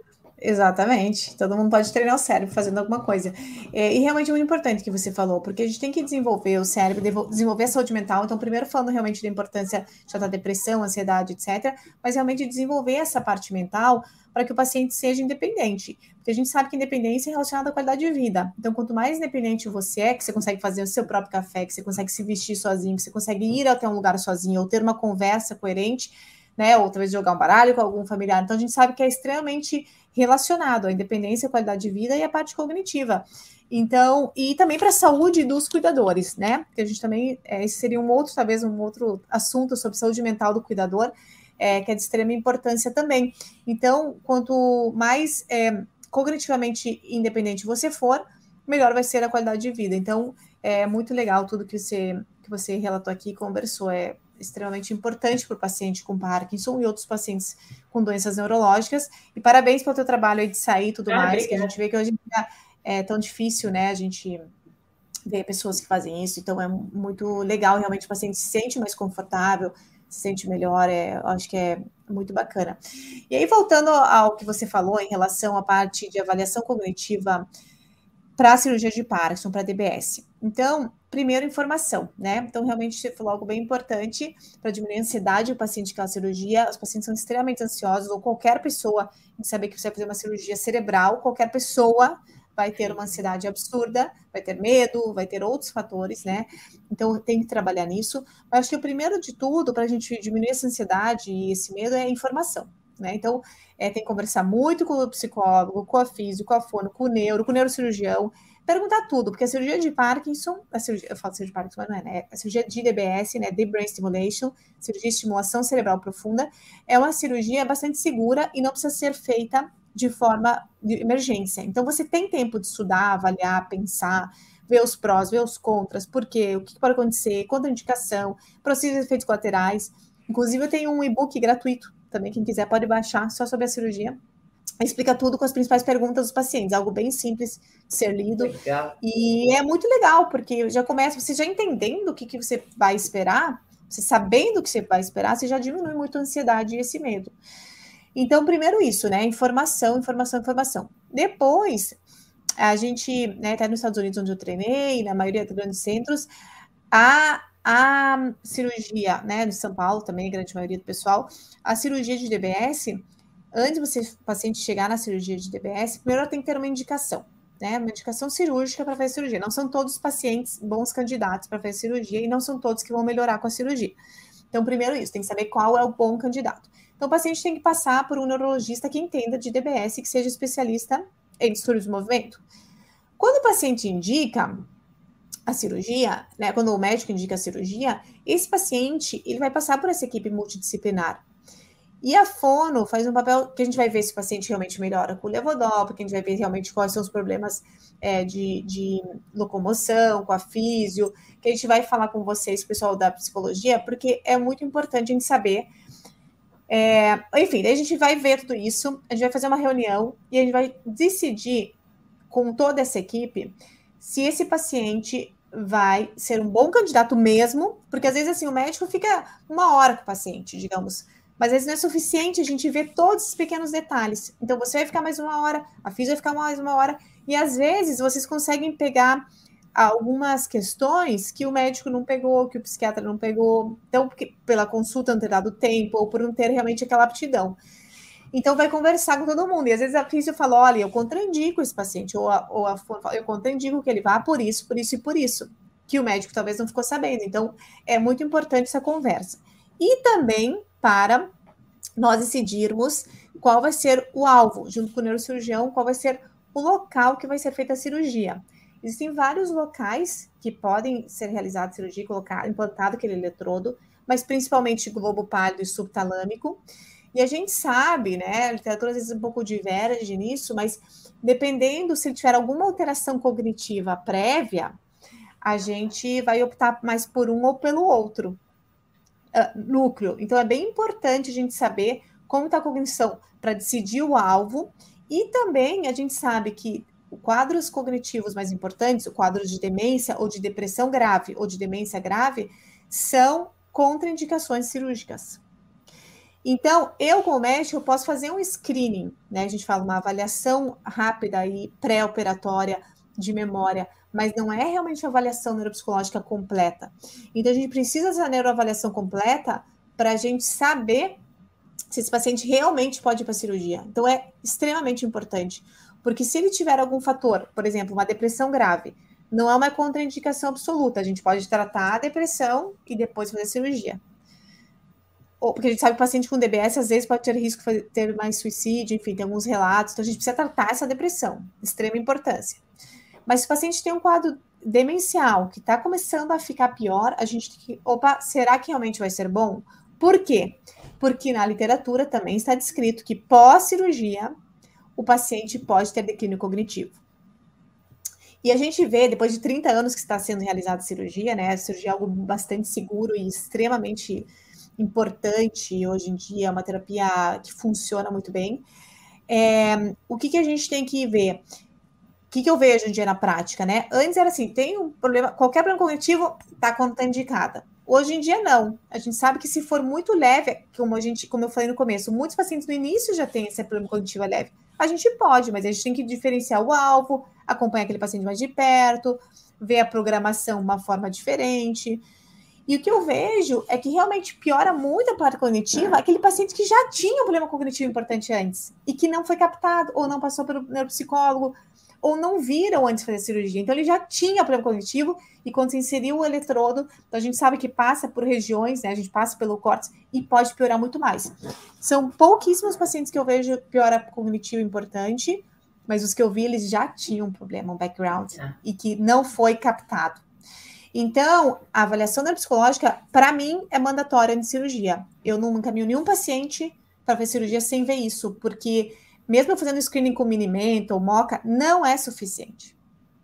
Exatamente. Todo mundo pode treinar o cérebro fazendo alguma coisa. É, e realmente é muito importante que você falou, porque a gente tem que desenvolver o cérebro, desenvolver a saúde mental. Então, primeiro falando realmente da importância da depressão, ansiedade, etc. Mas realmente desenvolver essa parte mental para que o paciente seja independente. Porque a gente sabe que independência é relacionada à qualidade de vida. Então, quanto mais independente você é, que você consegue fazer o seu próprio café, que você consegue se vestir sozinho, que você consegue ir até um lugar sozinho, ou ter uma conversa coerente, né? Ou talvez jogar um baralho com algum familiar. Então, a gente sabe que é extremamente relacionado à independência, qualidade de vida e a parte cognitiva. Então, e também para a saúde dos cuidadores, né? Que a gente também, é, esse seria um outro, talvez um outro assunto sobre saúde mental do cuidador, é, que é de extrema importância também. Então, quanto mais é, cognitivamente independente você for, melhor vai ser a qualidade de vida. Então, é muito legal tudo que você, que você relatou aqui e conversou. É, extremamente importante para o paciente com Parkinson e outros pacientes com doenças neurológicas. E parabéns pelo teu trabalho aí de sair e tudo ah, mais, obrigada. que a gente vê que hoje em dia é tão difícil, né? A gente ver pessoas que fazem isso, então é muito legal, realmente o paciente se sente mais confortável, se sente melhor, é, acho que é muito bacana. E aí, voltando ao que você falou em relação à parte de avaliação cognitiva para cirurgia de Parkinson, para DBS. Então, primeiro, informação, né? Então, realmente, você falou algo bem importante para diminuir a ansiedade do paciente com a cirurgia. Os pacientes são extremamente ansiosos, ou qualquer pessoa, em saber que você vai fazer uma cirurgia cerebral, qualquer pessoa vai ter uma ansiedade absurda, vai ter medo, vai ter outros fatores, né? Então, tem que trabalhar nisso. Mas acho que o primeiro de tudo, para a gente diminuir essa ansiedade e esse medo, é informação. Né? Então, é, tem que conversar muito com o psicólogo, com a físico, com a fono, com o neuro, com o neurocirurgião, perguntar tudo, porque a cirurgia de Parkinson, a cirurgia, eu falo cirurgia de Parkinson, mas não é, né? A cirurgia de DBS, né? Deep Brain Stimulation, cirurgia de estimulação cerebral profunda, é uma cirurgia bastante segura e não precisa ser feita de forma de emergência. Então, você tem tempo de estudar, avaliar, pensar, ver os prós, ver os contras, por quê, o que pode acontecer, contraindicação, possíveis efeitos colaterais. Inclusive, eu tenho um e-book gratuito também, quem quiser pode baixar só sobre a cirurgia. Explica tudo com as principais perguntas dos pacientes, algo bem simples de ser lido. Legal. E é muito legal, porque já começa, você já entendendo o que, que você vai esperar, você sabendo o que você vai esperar, você já diminui muito a ansiedade e esse medo. Então, primeiro isso, né? Informação, informação, informação. Depois, a gente, né, até nos Estados Unidos, onde eu treinei, na maioria dos grandes centros, a a cirurgia, né, no São Paulo também, a grande maioria do pessoal, a cirurgia de DBS, antes de você, paciente chegar na cirurgia de DBS, primeiro ela tem que ter uma indicação, né, uma indicação cirúrgica para fazer cirurgia. Não são todos os pacientes bons candidatos para fazer cirurgia e não são todos que vão melhorar com a cirurgia. Então, primeiro isso, tem que saber qual é o bom candidato. Então, o paciente tem que passar por um neurologista que entenda de DBS que seja especialista em distúrbios do movimento. Quando o paciente indica, a cirurgia, né, quando o médico indica a cirurgia, esse paciente ele vai passar por essa equipe multidisciplinar. E a fono faz um papel que a gente vai ver se o paciente realmente melhora com o levodopa, que a gente vai ver realmente quais são os problemas é, de, de, locomoção, com a físio, que a gente vai falar com vocês, pessoal da psicologia, porque é muito importante a gente saber. É, enfim, daí a gente vai ver tudo isso, a gente vai fazer uma reunião e a gente vai decidir com toda essa equipe se esse paciente vai ser um bom candidato mesmo, porque às vezes assim o médico fica uma hora com o paciente, digamos, Mas às vezes não é suficiente a gente ver todos os pequenos detalhes. Então você vai ficar mais uma hora, a FIS vai ficar mais uma hora, e às vezes vocês conseguem pegar algumas questões que o médico não pegou, que o psiquiatra não pegou, então, porque, pela consulta não ter dado tempo, ou por não ter realmente aquela aptidão. Então, vai conversar com todo mundo. E às vezes a física fala: olha, eu contraindico esse paciente, ou, a, ou a, eu contraindico que ele vá por isso, por isso e por isso, que o médico talvez não ficou sabendo. Então, é muito importante essa conversa. E também para nós decidirmos qual vai ser o alvo, junto com o neurocirurgião, qual vai ser o local que vai ser feita a cirurgia. Existem vários locais que podem ser realizados cirurgia, colocar, implantado aquele eletrodo, mas principalmente globo pálido e subtalâmico. E a gente sabe, né, a literatura às vezes um pouco diverge nisso, mas dependendo se ele tiver alguma alteração cognitiva prévia, a gente vai optar mais por um ou pelo outro uh, núcleo. Então é bem importante a gente saber como está a cognição para decidir o alvo. E também a gente sabe que quadros cognitivos mais importantes, o quadro de demência ou de depressão grave ou de demência grave, são contraindicações cirúrgicas. Então, eu, como médico, posso fazer um screening, né? A gente fala uma avaliação rápida e pré-operatória de memória, mas não é realmente uma avaliação neuropsicológica completa. Então, a gente precisa dessa neuroavaliação completa para a gente saber se esse paciente realmente pode ir para a cirurgia. Então, é extremamente importante. Porque se ele tiver algum fator, por exemplo, uma depressão grave, não é uma contraindicação absoluta. A gente pode tratar a depressão e depois fazer cirurgia. Porque a gente sabe que paciente com DBS às vezes pode ter risco de ter mais suicídio, enfim, tem alguns relatos. Então a gente precisa tratar essa depressão, extrema importância. Mas se o paciente tem um quadro demencial que está começando a ficar pior, a gente tem que, opa, será que realmente vai ser bom? Por quê? Porque na literatura também está descrito que pós-cirurgia o paciente pode ter declínio cognitivo. E a gente vê, depois de 30 anos que está sendo realizada a cirurgia, né? A cirurgia é algo bastante seguro e extremamente importante hoje em dia, é uma terapia que funciona muito bem. É, o que, que a gente tem que ver? O que, que eu vejo hoje em dia na prática, né? Antes era assim, tem um problema, qualquer problema cognitivo está contraindicada. Hoje em dia, não. A gente sabe que se for muito leve, como, a gente, como eu falei no começo, muitos pacientes no início já têm esse problema cognitivo leve. A gente pode, mas a gente tem que diferenciar o alvo, acompanhar aquele paciente mais de perto, ver a programação de uma forma diferente. E o que eu vejo é que realmente piora muito a parte cognitiva aquele paciente que já tinha um problema cognitivo importante antes e que não foi captado ou não passou pelo neuropsicólogo ou não viram antes de fazer a cirurgia. Então, ele já tinha problema cognitivo e quando se inseriu o eletrodo, então a gente sabe que passa por regiões, né? A gente passa pelo córtex e pode piorar muito mais. São pouquíssimos pacientes que eu vejo piora cognitivo importante, mas os que eu vi, eles já tinham um problema, um background, ah. e que não foi captado. Então, a avaliação neuropsicológica, para mim, é mandatória de cirurgia. Eu não encaminho nenhum paciente para fazer cirurgia sem ver isso, porque mesmo fazendo screening com Minimenta ou Moca, não é suficiente.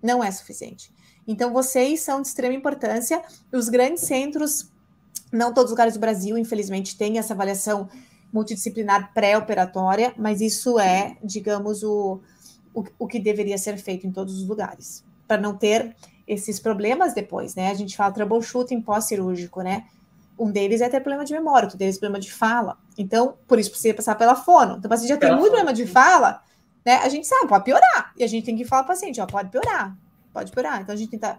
Não é suficiente. Então, vocês são de extrema importância. Os grandes centros, não todos os lugares do Brasil, infelizmente, têm essa avaliação multidisciplinar pré-operatória, mas isso é, digamos, o, o, o que deveria ser feito em todos os lugares, para não ter esses problemas depois, né? A gente fala troubleshooting pós-cirúrgico, né? Um deles é ter problema de memória, outro deles é problema de fala. Então, por isso precisa passar pela fono. Então, o paciente já tem muito problema de fala, né? A gente sabe, pode piorar. E a gente tem que falar para o paciente, ó, pode piorar, pode piorar. Então, a gente tenta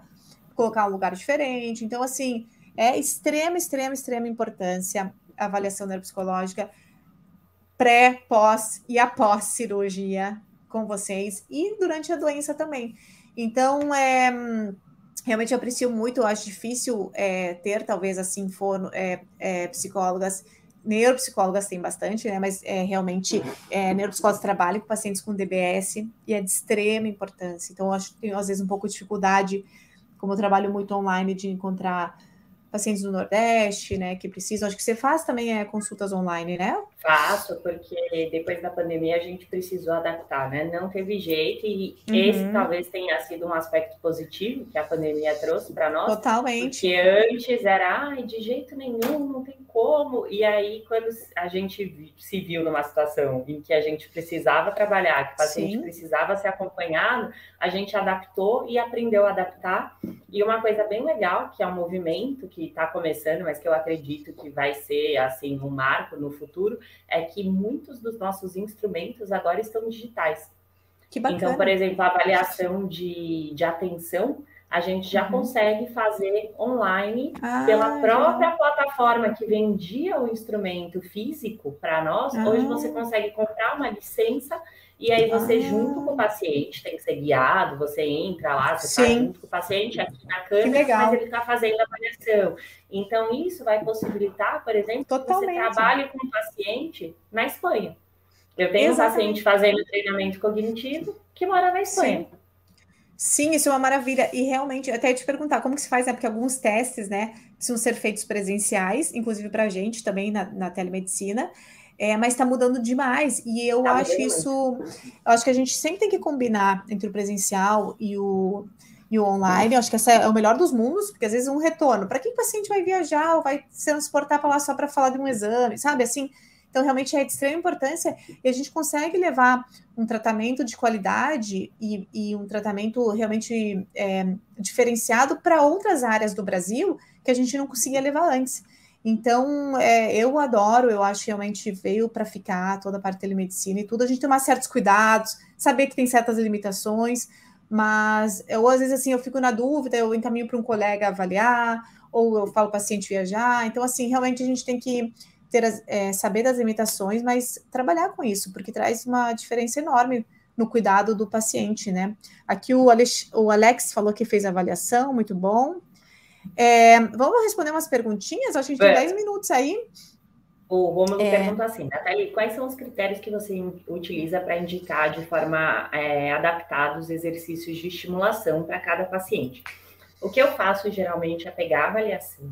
colocar um lugar diferente. Então, assim, é extrema, extrema, extrema importância a avaliação neuropsicológica pré, pós e após cirurgia com vocês e durante a doença também. Então, é realmente eu aprecio muito, eu acho difícil é, ter, talvez assim, for, é, é, psicólogas, neuropsicólogas tem bastante, né? Mas é, realmente é, neuropsicólogos trabalham com pacientes com DBS e é de extrema importância. Então, eu acho que tenho às vezes um pouco de dificuldade, como eu trabalho muito online, de encontrar pacientes do Nordeste, né, que precisam. Acho que você faz também é, consultas online, né? Faço, porque depois da pandemia a gente precisou adaptar, né? Não teve jeito, e uhum. esse talvez tenha sido um aspecto positivo que a pandemia trouxe para nós. Totalmente. Porque antes era, ai, de jeito nenhum, não tem como. E aí, quando a gente se viu numa situação em que a gente precisava trabalhar, que o paciente Sim. precisava ser acompanhado, a gente adaptou e aprendeu a adaptar. E uma coisa bem legal, que é um movimento que que está começando, mas que eu acredito que vai ser assim um marco no futuro, é que muitos dos nossos instrumentos agora estão digitais. Então, por exemplo, a avaliação de, de atenção, a gente já uhum. consegue fazer online ah, pela própria plataforma que vendia o instrumento físico para nós. Ah. Hoje você consegue comprar uma licença e aí você, ah. junto com o paciente, tem que ser guiado, você entra lá, você está junto com o paciente aqui na câmera, mas ele está fazendo a avaliação. Então, isso vai possibilitar, por exemplo, Totalmente. que você trabalhe com o paciente na Espanha. Eu tenho Exatamente. um paciente fazendo treinamento cognitivo que mora na Espanha. Sim. Sim, isso é uma maravilha. E realmente, até te perguntar como que se faz, né? Porque alguns testes, né, precisam ser feitos presenciais, inclusive para a gente também na, na telemedicina. É, mas está mudando demais. E eu tá acho isso. Eu acho que a gente sempre tem que combinar entre o presencial e o, e o online. Eu acho que esse é o melhor dos mundos, porque às vezes um retorno. Para que o paciente vai viajar ou vai se transportar para lá só para falar de um exame, sabe? Assim, então, realmente é de extrema importância e a gente consegue levar um tratamento de qualidade e, e um tratamento realmente é, diferenciado para outras áreas do Brasil que a gente não conseguia levar antes. Então, é, eu adoro, eu acho que realmente veio para ficar toda a parte de telemedicina e tudo. A gente tomar certos cuidados, saber que tem certas limitações, mas eu, às vezes, assim, eu fico na dúvida, eu encaminho para um colega avaliar, ou eu falo paciente viajar. Então, assim, realmente a gente tem que ter é, saber das limitações, mas trabalhar com isso, porque traz uma diferença enorme no cuidado do paciente, né? Aqui o Alex, o Alex falou que fez avaliação, muito bom. É, vamos responder umas perguntinhas? Acho que a gente tem 10 é. minutos aí. O Romulo é... pergunta assim, Nathalie, quais são os critérios que você utiliza para indicar de forma é, adaptada os exercícios de estimulação para cada paciente? O que eu faço geralmente é pegar a avaliação,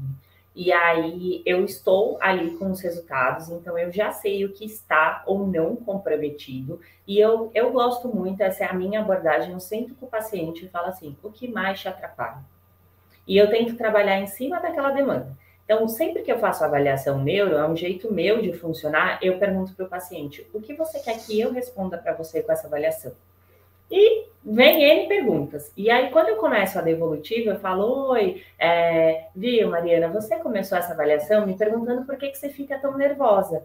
e aí eu estou ali com os resultados, então eu já sei o que está ou não comprometido. E eu, eu gosto muito, essa é a minha abordagem. Eu sento com o paciente e falo assim: o que mais te atrapalha? E eu tento trabalhar em cima daquela demanda. Então, sempre que eu faço avaliação neuro, é um jeito meu de funcionar, eu pergunto para o paciente: o que você quer que eu responda para você com essa avaliação? E vem N perguntas. E aí, quando eu começo a devolutiva, eu falo: Oi, é, viu, Mariana, você começou essa avaliação me perguntando por que, que você fica tão nervosa.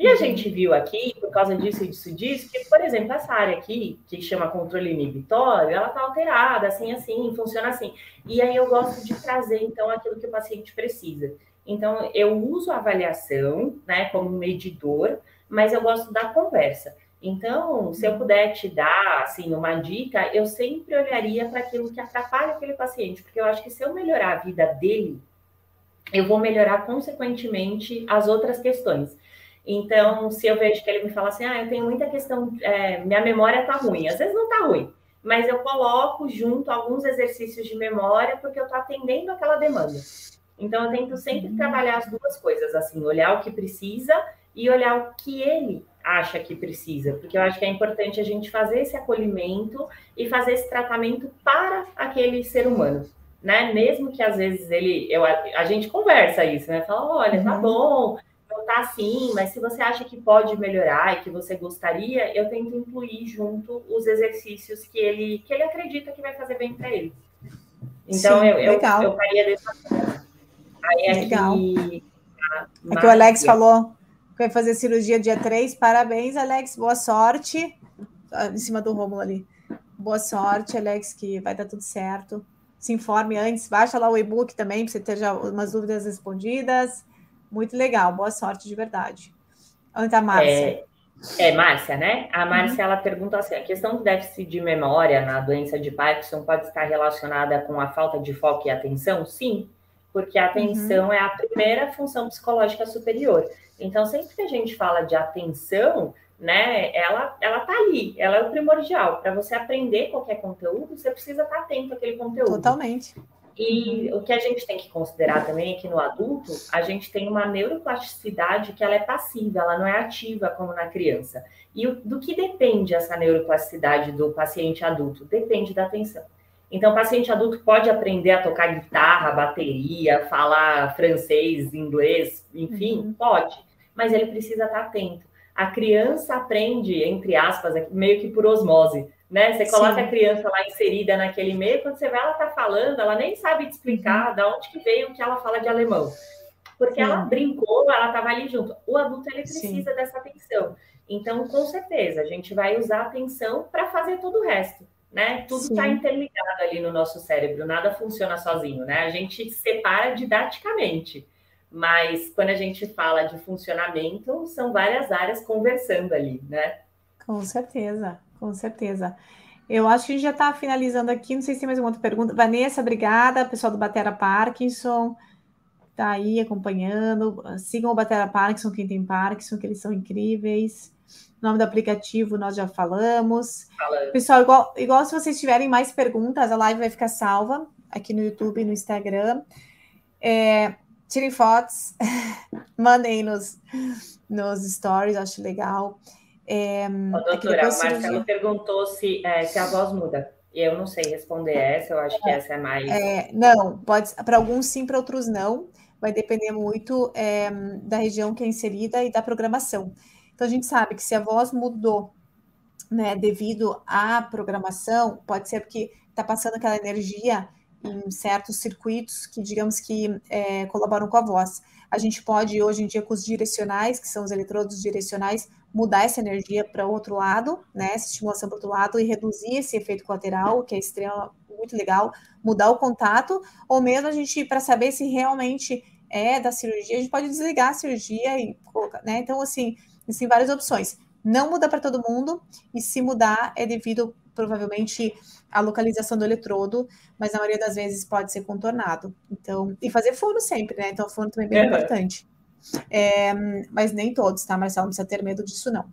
E a uhum. gente viu aqui, por causa disso, disso, disso, que, por exemplo, essa área aqui, que chama controle inibitório, ela está alterada, assim, assim, funciona assim. E aí eu gosto de trazer, então, aquilo que o paciente precisa. Então, eu uso a avaliação, né, como medidor, mas eu gosto da conversa. Então, se eu puder te dar assim uma dica, eu sempre olharia para aquilo que atrapalha aquele paciente, porque eu acho que se eu melhorar a vida dele, eu vou melhorar consequentemente as outras questões. Então, se eu vejo que ele me fala assim, ah, eu tenho muita questão, é, minha memória tá ruim, às vezes não tá ruim, mas eu coloco junto alguns exercícios de memória porque eu tô atendendo aquela demanda. Então, eu tento sempre trabalhar as duas coisas, assim, olhar o que precisa e olhar o que ele acha que precisa, porque eu acho que é importante a gente fazer esse acolhimento e fazer esse tratamento para aquele ser humano, né? Mesmo que às vezes ele, eu, a gente conversa isso, né? Fala, olha, tá uhum. bom, não tá assim, mas se você acha que pode melhorar e que você gostaria, eu tento incluir junto os exercícios que ele, que ele acredita que vai fazer bem para ele. Então Sim, eu, eu, eu, faria dessa forma. Aí legal. aqui. É que o Alex falou vai fazer cirurgia dia 3. Parabéns, Alex. Boa sorte. Ah, em cima do Rômulo ali. Boa sorte, Alex, que vai dar tudo certo. Se informe antes, baixa lá o e-book também, para você ter já umas dúvidas respondidas. Muito legal, boa sorte de verdade. Onde está a Márcia? É, é, Márcia, né? A Márcia, uhum. ela pergunta assim, a questão do déficit de memória na doença de Parkinson pode estar relacionada com a falta de foco e atenção? Sim, porque a atenção uhum. é a primeira função psicológica superior. Então, sempre que a gente fala de atenção, né, ela, ela tá ali, ela é o primordial. Para você aprender qualquer conteúdo, você precisa estar tá atento àquele conteúdo. Totalmente. E o que a gente tem que considerar também é que no adulto, a gente tem uma neuroplasticidade que ela é passiva, ela não é ativa como na criança. E do que depende essa neuroplasticidade do paciente adulto? Depende da atenção. Então, o paciente adulto pode aprender a tocar guitarra, bateria, falar francês, inglês, enfim, uhum. pode, mas ele precisa estar atento. A criança aprende, entre aspas, meio que por osmose, né? Você coloca Sim. a criança lá inserida naquele meio, quando você vê ela tá falando, ela nem sabe te explicar uhum. de onde que veio que ela fala de alemão. Porque Sim. ela brincou, ela estava ali junto. O adulto ele precisa Sim. dessa atenção. Então, com certeza, a gente vai usar a atenção para fazer todo o resto, né? Tudo está interligado ali no nosso cérebro, nada funciona sozinho, né? A gente separa didaticamente, mas quando a gente fala de funcionamento, são várias áreas conversando ali, né? Com certeza, com certeza. Eu acho que a gente já está finalizando aqui. Não sei se tem mais alguma outra pergunta. Vanessa, obrigada. Pessoal do Batera Parkinson está aí acompanhando. Sigam o Batera Parkinson, quem tem Parkinson, que eles são incríveis. O nome do aplicativo nós já falamos. Pessoal, igual, igual se vocês tiverem mais perguntas, a live vai ficar salva aqui no YouTube e no Instagram. É, tirem fotos, [LAUGHS] mandem nos, nos stories, acho legal. É, Ô, doutora, o Marcelo perguntou se, é, se a voz muda. Eu não sei responder essa, eu acho que essa é mais. É, não, pode para alguns sim, para outros não. Vai depender muito é, da região que é inserida e da programação. Então a gente sabe que se a voz mudou, né, devido à programação, pode ser porque está passando aquela energia em certos circuitos que, digamos que, é, colaboram com a voz. A gente pode, hoje em dia, com os direcionais, que são os eletrodos direcionais, mudar essa energia para o outro lado, né, essa estimulação para o outro lado e reduzir esse efeito colateral, que é extremo, muito legal, mudar o contato, ou mesmo a gente, para saber se realmente é da cirurgia, a gente pode desligar a cirurgia e colocar, né, então, assim, existem várias opções. Não muda para todo mundo, e se mudar é devido, provavelmente, à localização do eletrodo, mas na maioria das vezes pode ser contornado. Então, e fazer fono sempre, né, então o fono também é bem importante. É, mas nem todos, tá, Marcelo? Não precisa ter medo disso, não.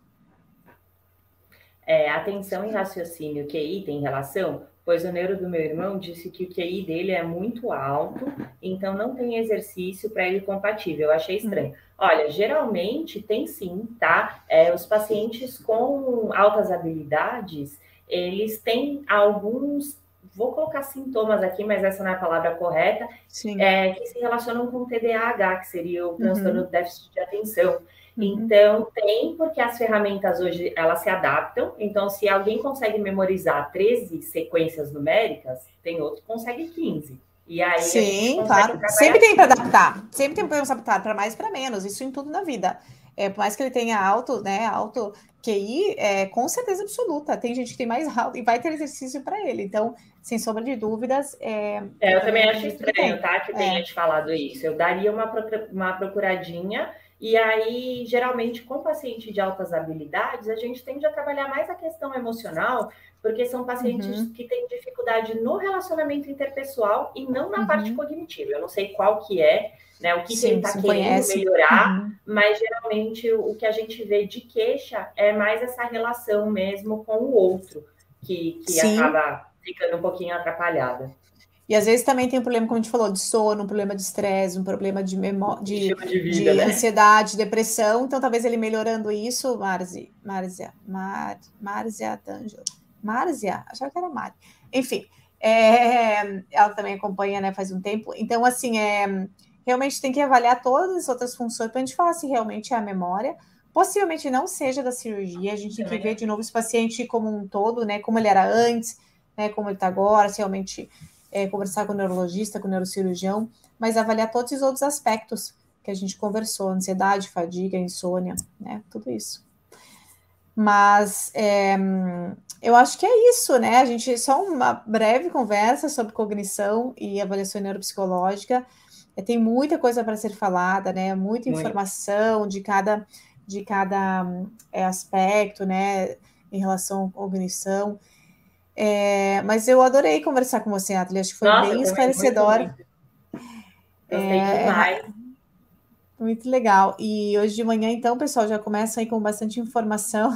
É, atenção e raciocínio QI tem relação? Pois o neuro do meu irmão disse que o QI dele é muito alto, então não tem exercício para ele compatível. Eu achei estranho. Hum. Olha, geralmente tem sim, tá? É, os pacientes com altas habilidades, eles têm alguns vou colocar sintomas aqui, mas essa não é a palavra correta, é, que se relacionam com o TDAH, que seria o transtorno uhum. do déficit de atenção. Uhum. Então, tem, porque as ferramentas hoje, elas se adaptam. Então, se alguém consegue memorizar 13 sequências numéricas, tem outro que consegue 15. E aí, Sim, claro. Sempre tem para adaptar. Sempre tem para adaptar para mais para menos. Isso em tudo na vida. É, por mais que ele tenha alto, né, alto QI, é, com certeza absoluta. Tem gente que tem mais alto e vai ter exercício para ele. Então, sem sombra de dúvidas. É, é eu também acho estranho, tá? Que tenha é. te falado isso. Eu daria uma, uma procuradinha. E aí, geralmente, com paciente de altas habilidades, a gente tende a trabalhar mais a questão emocional, porque são pacientes uhum. que têm dificuldade no relacionamento interpessoal e não na uhum. parte cognitiva. Eu não sei qual que é, né? O que, Sim, que ele está querendo conhece. melhorar, uhum. mas geralmente o que a gente vê de queixa é mais essa relação mesmo com o outro, que, que acaba ficando um pouquinho atrapalhada. E às vezes também tem um problema, como a gente falou, de sono, um problema de estresse, um problema de memória, de, de, vida, de né? ansiedade, depressão. Então, talvez ele melhorando isso, Marzi, Marzia, Mar, Marzia D'Angelo. Marzia, achava que era Mari. Enfim, é, ela também acompanha, né, faz um tempo. Então, assim, é, realmente tem que avaliar todas as outras funções para a gente falar se realmente é a memória. Possivelmente não seja da cirurgia, a gente tem que ver de novo esse paciente como um todo, né, como ele era antes, né, como ele está agora, se realmente é, conversar com o neurologista, com o neurocirurgião, mas avaliar todos os outros aspectos que a gente conversou, ansiedade, fadiga, insônia, né, tudo isso. Mas é, eu acho que é isso, né? A gente só uma breve conversa sobre cognição e avaliação neuropsicológica. É, tem muita coisa para ser falada, né? Muita informação de cada de cada é, aspecto, né? Em relação à cognição. É, mas eu adorei conversar com você, Atli. Acho que foi Nossa, bem esclarecedor. Gostei é, demais. Muito legal. E hoje de manhã, então, pessoal, já começa aí com bastante informação.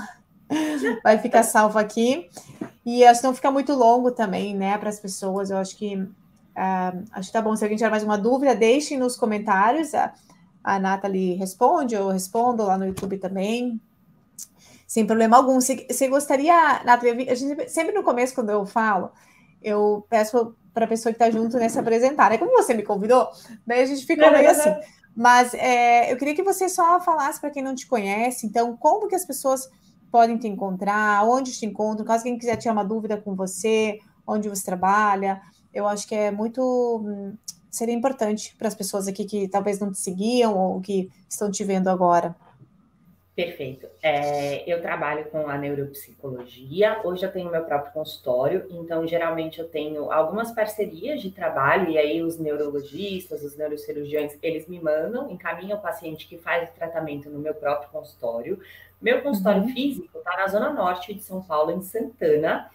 [LAUGHS] Vai ficar salvo aqui. E acho que não fica muito longo também, né, para as pessoas. Eu acho que uh, acho que tá bom. Se alguém tiver mais uma dúvida, deixem nos comentários. A, a Nathalie responde, eu respondo lá no YouTube também. Sem problema algum. Você gostaria, Nathalie, a gente, sempre no começo, quando eu falo, eu peço para a pessoa que está junto nessa apresentar. É como você me convidou, daí a gente ficou meio assim. Mas é, eu queria que você só falasse para quem não te conhece, então, como que as pessoas podem te encontrar, onde te encontram, caso quem quiser tirar uma dúvida com você, onde você trabalha. Eu acho que é muito. Hum, seria importante para as pessoas aqui que talvez não te seguiam ou que estão te vendo agora. Perfeito. É, eu trabalho com a neuropsicologia. Hoje eu tenho meu próprio consultório, então geralmente eu tenho algumas parcerias de trabalho, e aí os neurologistas, os neurocirurgiões, eles me mandam, encaminham o paciente que faz o tratamento no meu próprio consultório. Meu consultório uhum. físico está na zona norte de São Paulo, em Santana.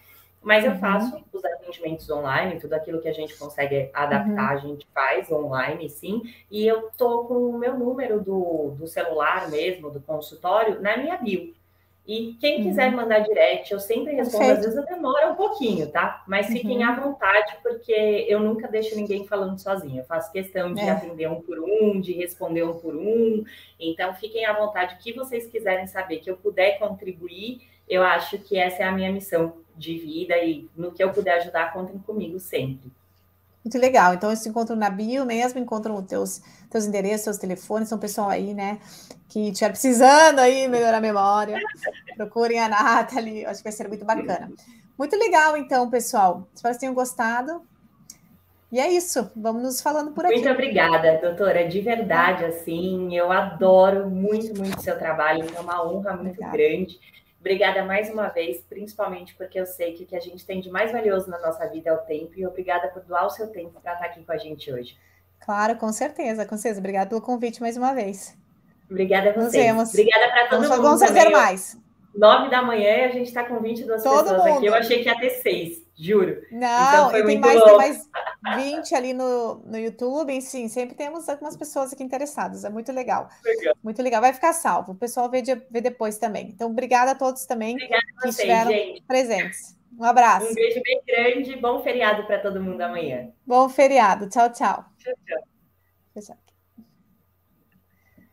Mas eu uhum. faço os atendimentos online, tudo aquilo que a gente consegue adaptar, uhum. a gente faz online, sim. E eu tô com o meu número do, do celular mesmo, do consultório, na minha bio. E quem quiser uhum. mandar direct, eu sempre respondo, às vezes eu demoro um pouquinho, tá? Mas fiquem uhum. à vontade, porque eu nunca deixo ninguém falando sozinho. Eu faço questão de é. atender um por um, de responder um por um. Então, fiquem à vontade. O que vocês quiserem saber, que eu puder contribuir, eu acho que essa é a minha missão de vida e no que eu puder ajudar, contem comigo sempre. Muito legal. Então, eles se encontram na bio mesmo, encontram os teus, teus endereços, teus telefones, são pessoal aí, né, que estiver precisando aí melhorar a memória. Procurem a Nathalie, acho que vai ser muito bacana. Muito legal, então, pessoal. Espero que tenham gostado. E é isso, vamos nos falando por aqui. Muito obrigada, doutora, de verdade, assim, eu adoro muito, muito seu trabalho, é uma honra muito obrigada. grande. Obrigada mais uma vez, principalmente porque eu sei que o que a gente tem de mais valioso na nossa vida é o tempo, e obrigada por doar o seu tempo para estar aqui com a gente hoje. Claro, com certeza, com certeza. Obrigada pelo convite mais uma vez. Obrigada a vocês. Nos vemos. Obrigada para todo vamos, mundo. Vamos fazer mais. Nove da manhã e a gente está com 22 todo pessoas mundo. aqui. Eu achei que ia ter seis, juro. Não, então tem, mais, tem mais 20 ali no, no YouTube. E sim, sempre temos algumas pessoas aqui interessadas. É muito legal. legal. Muito legal. Vai ficar salvo. O pessoal vê, de, vê depois também. Então, obrigada a todos também obrigada que vocês, estiveram gente. presentes. Um abraço. Um beijo bem grande. Bom feriado para todo mundo amanhã. Bom feriado. Tchau, tchau. Tchau, tchau. tchau, tchau.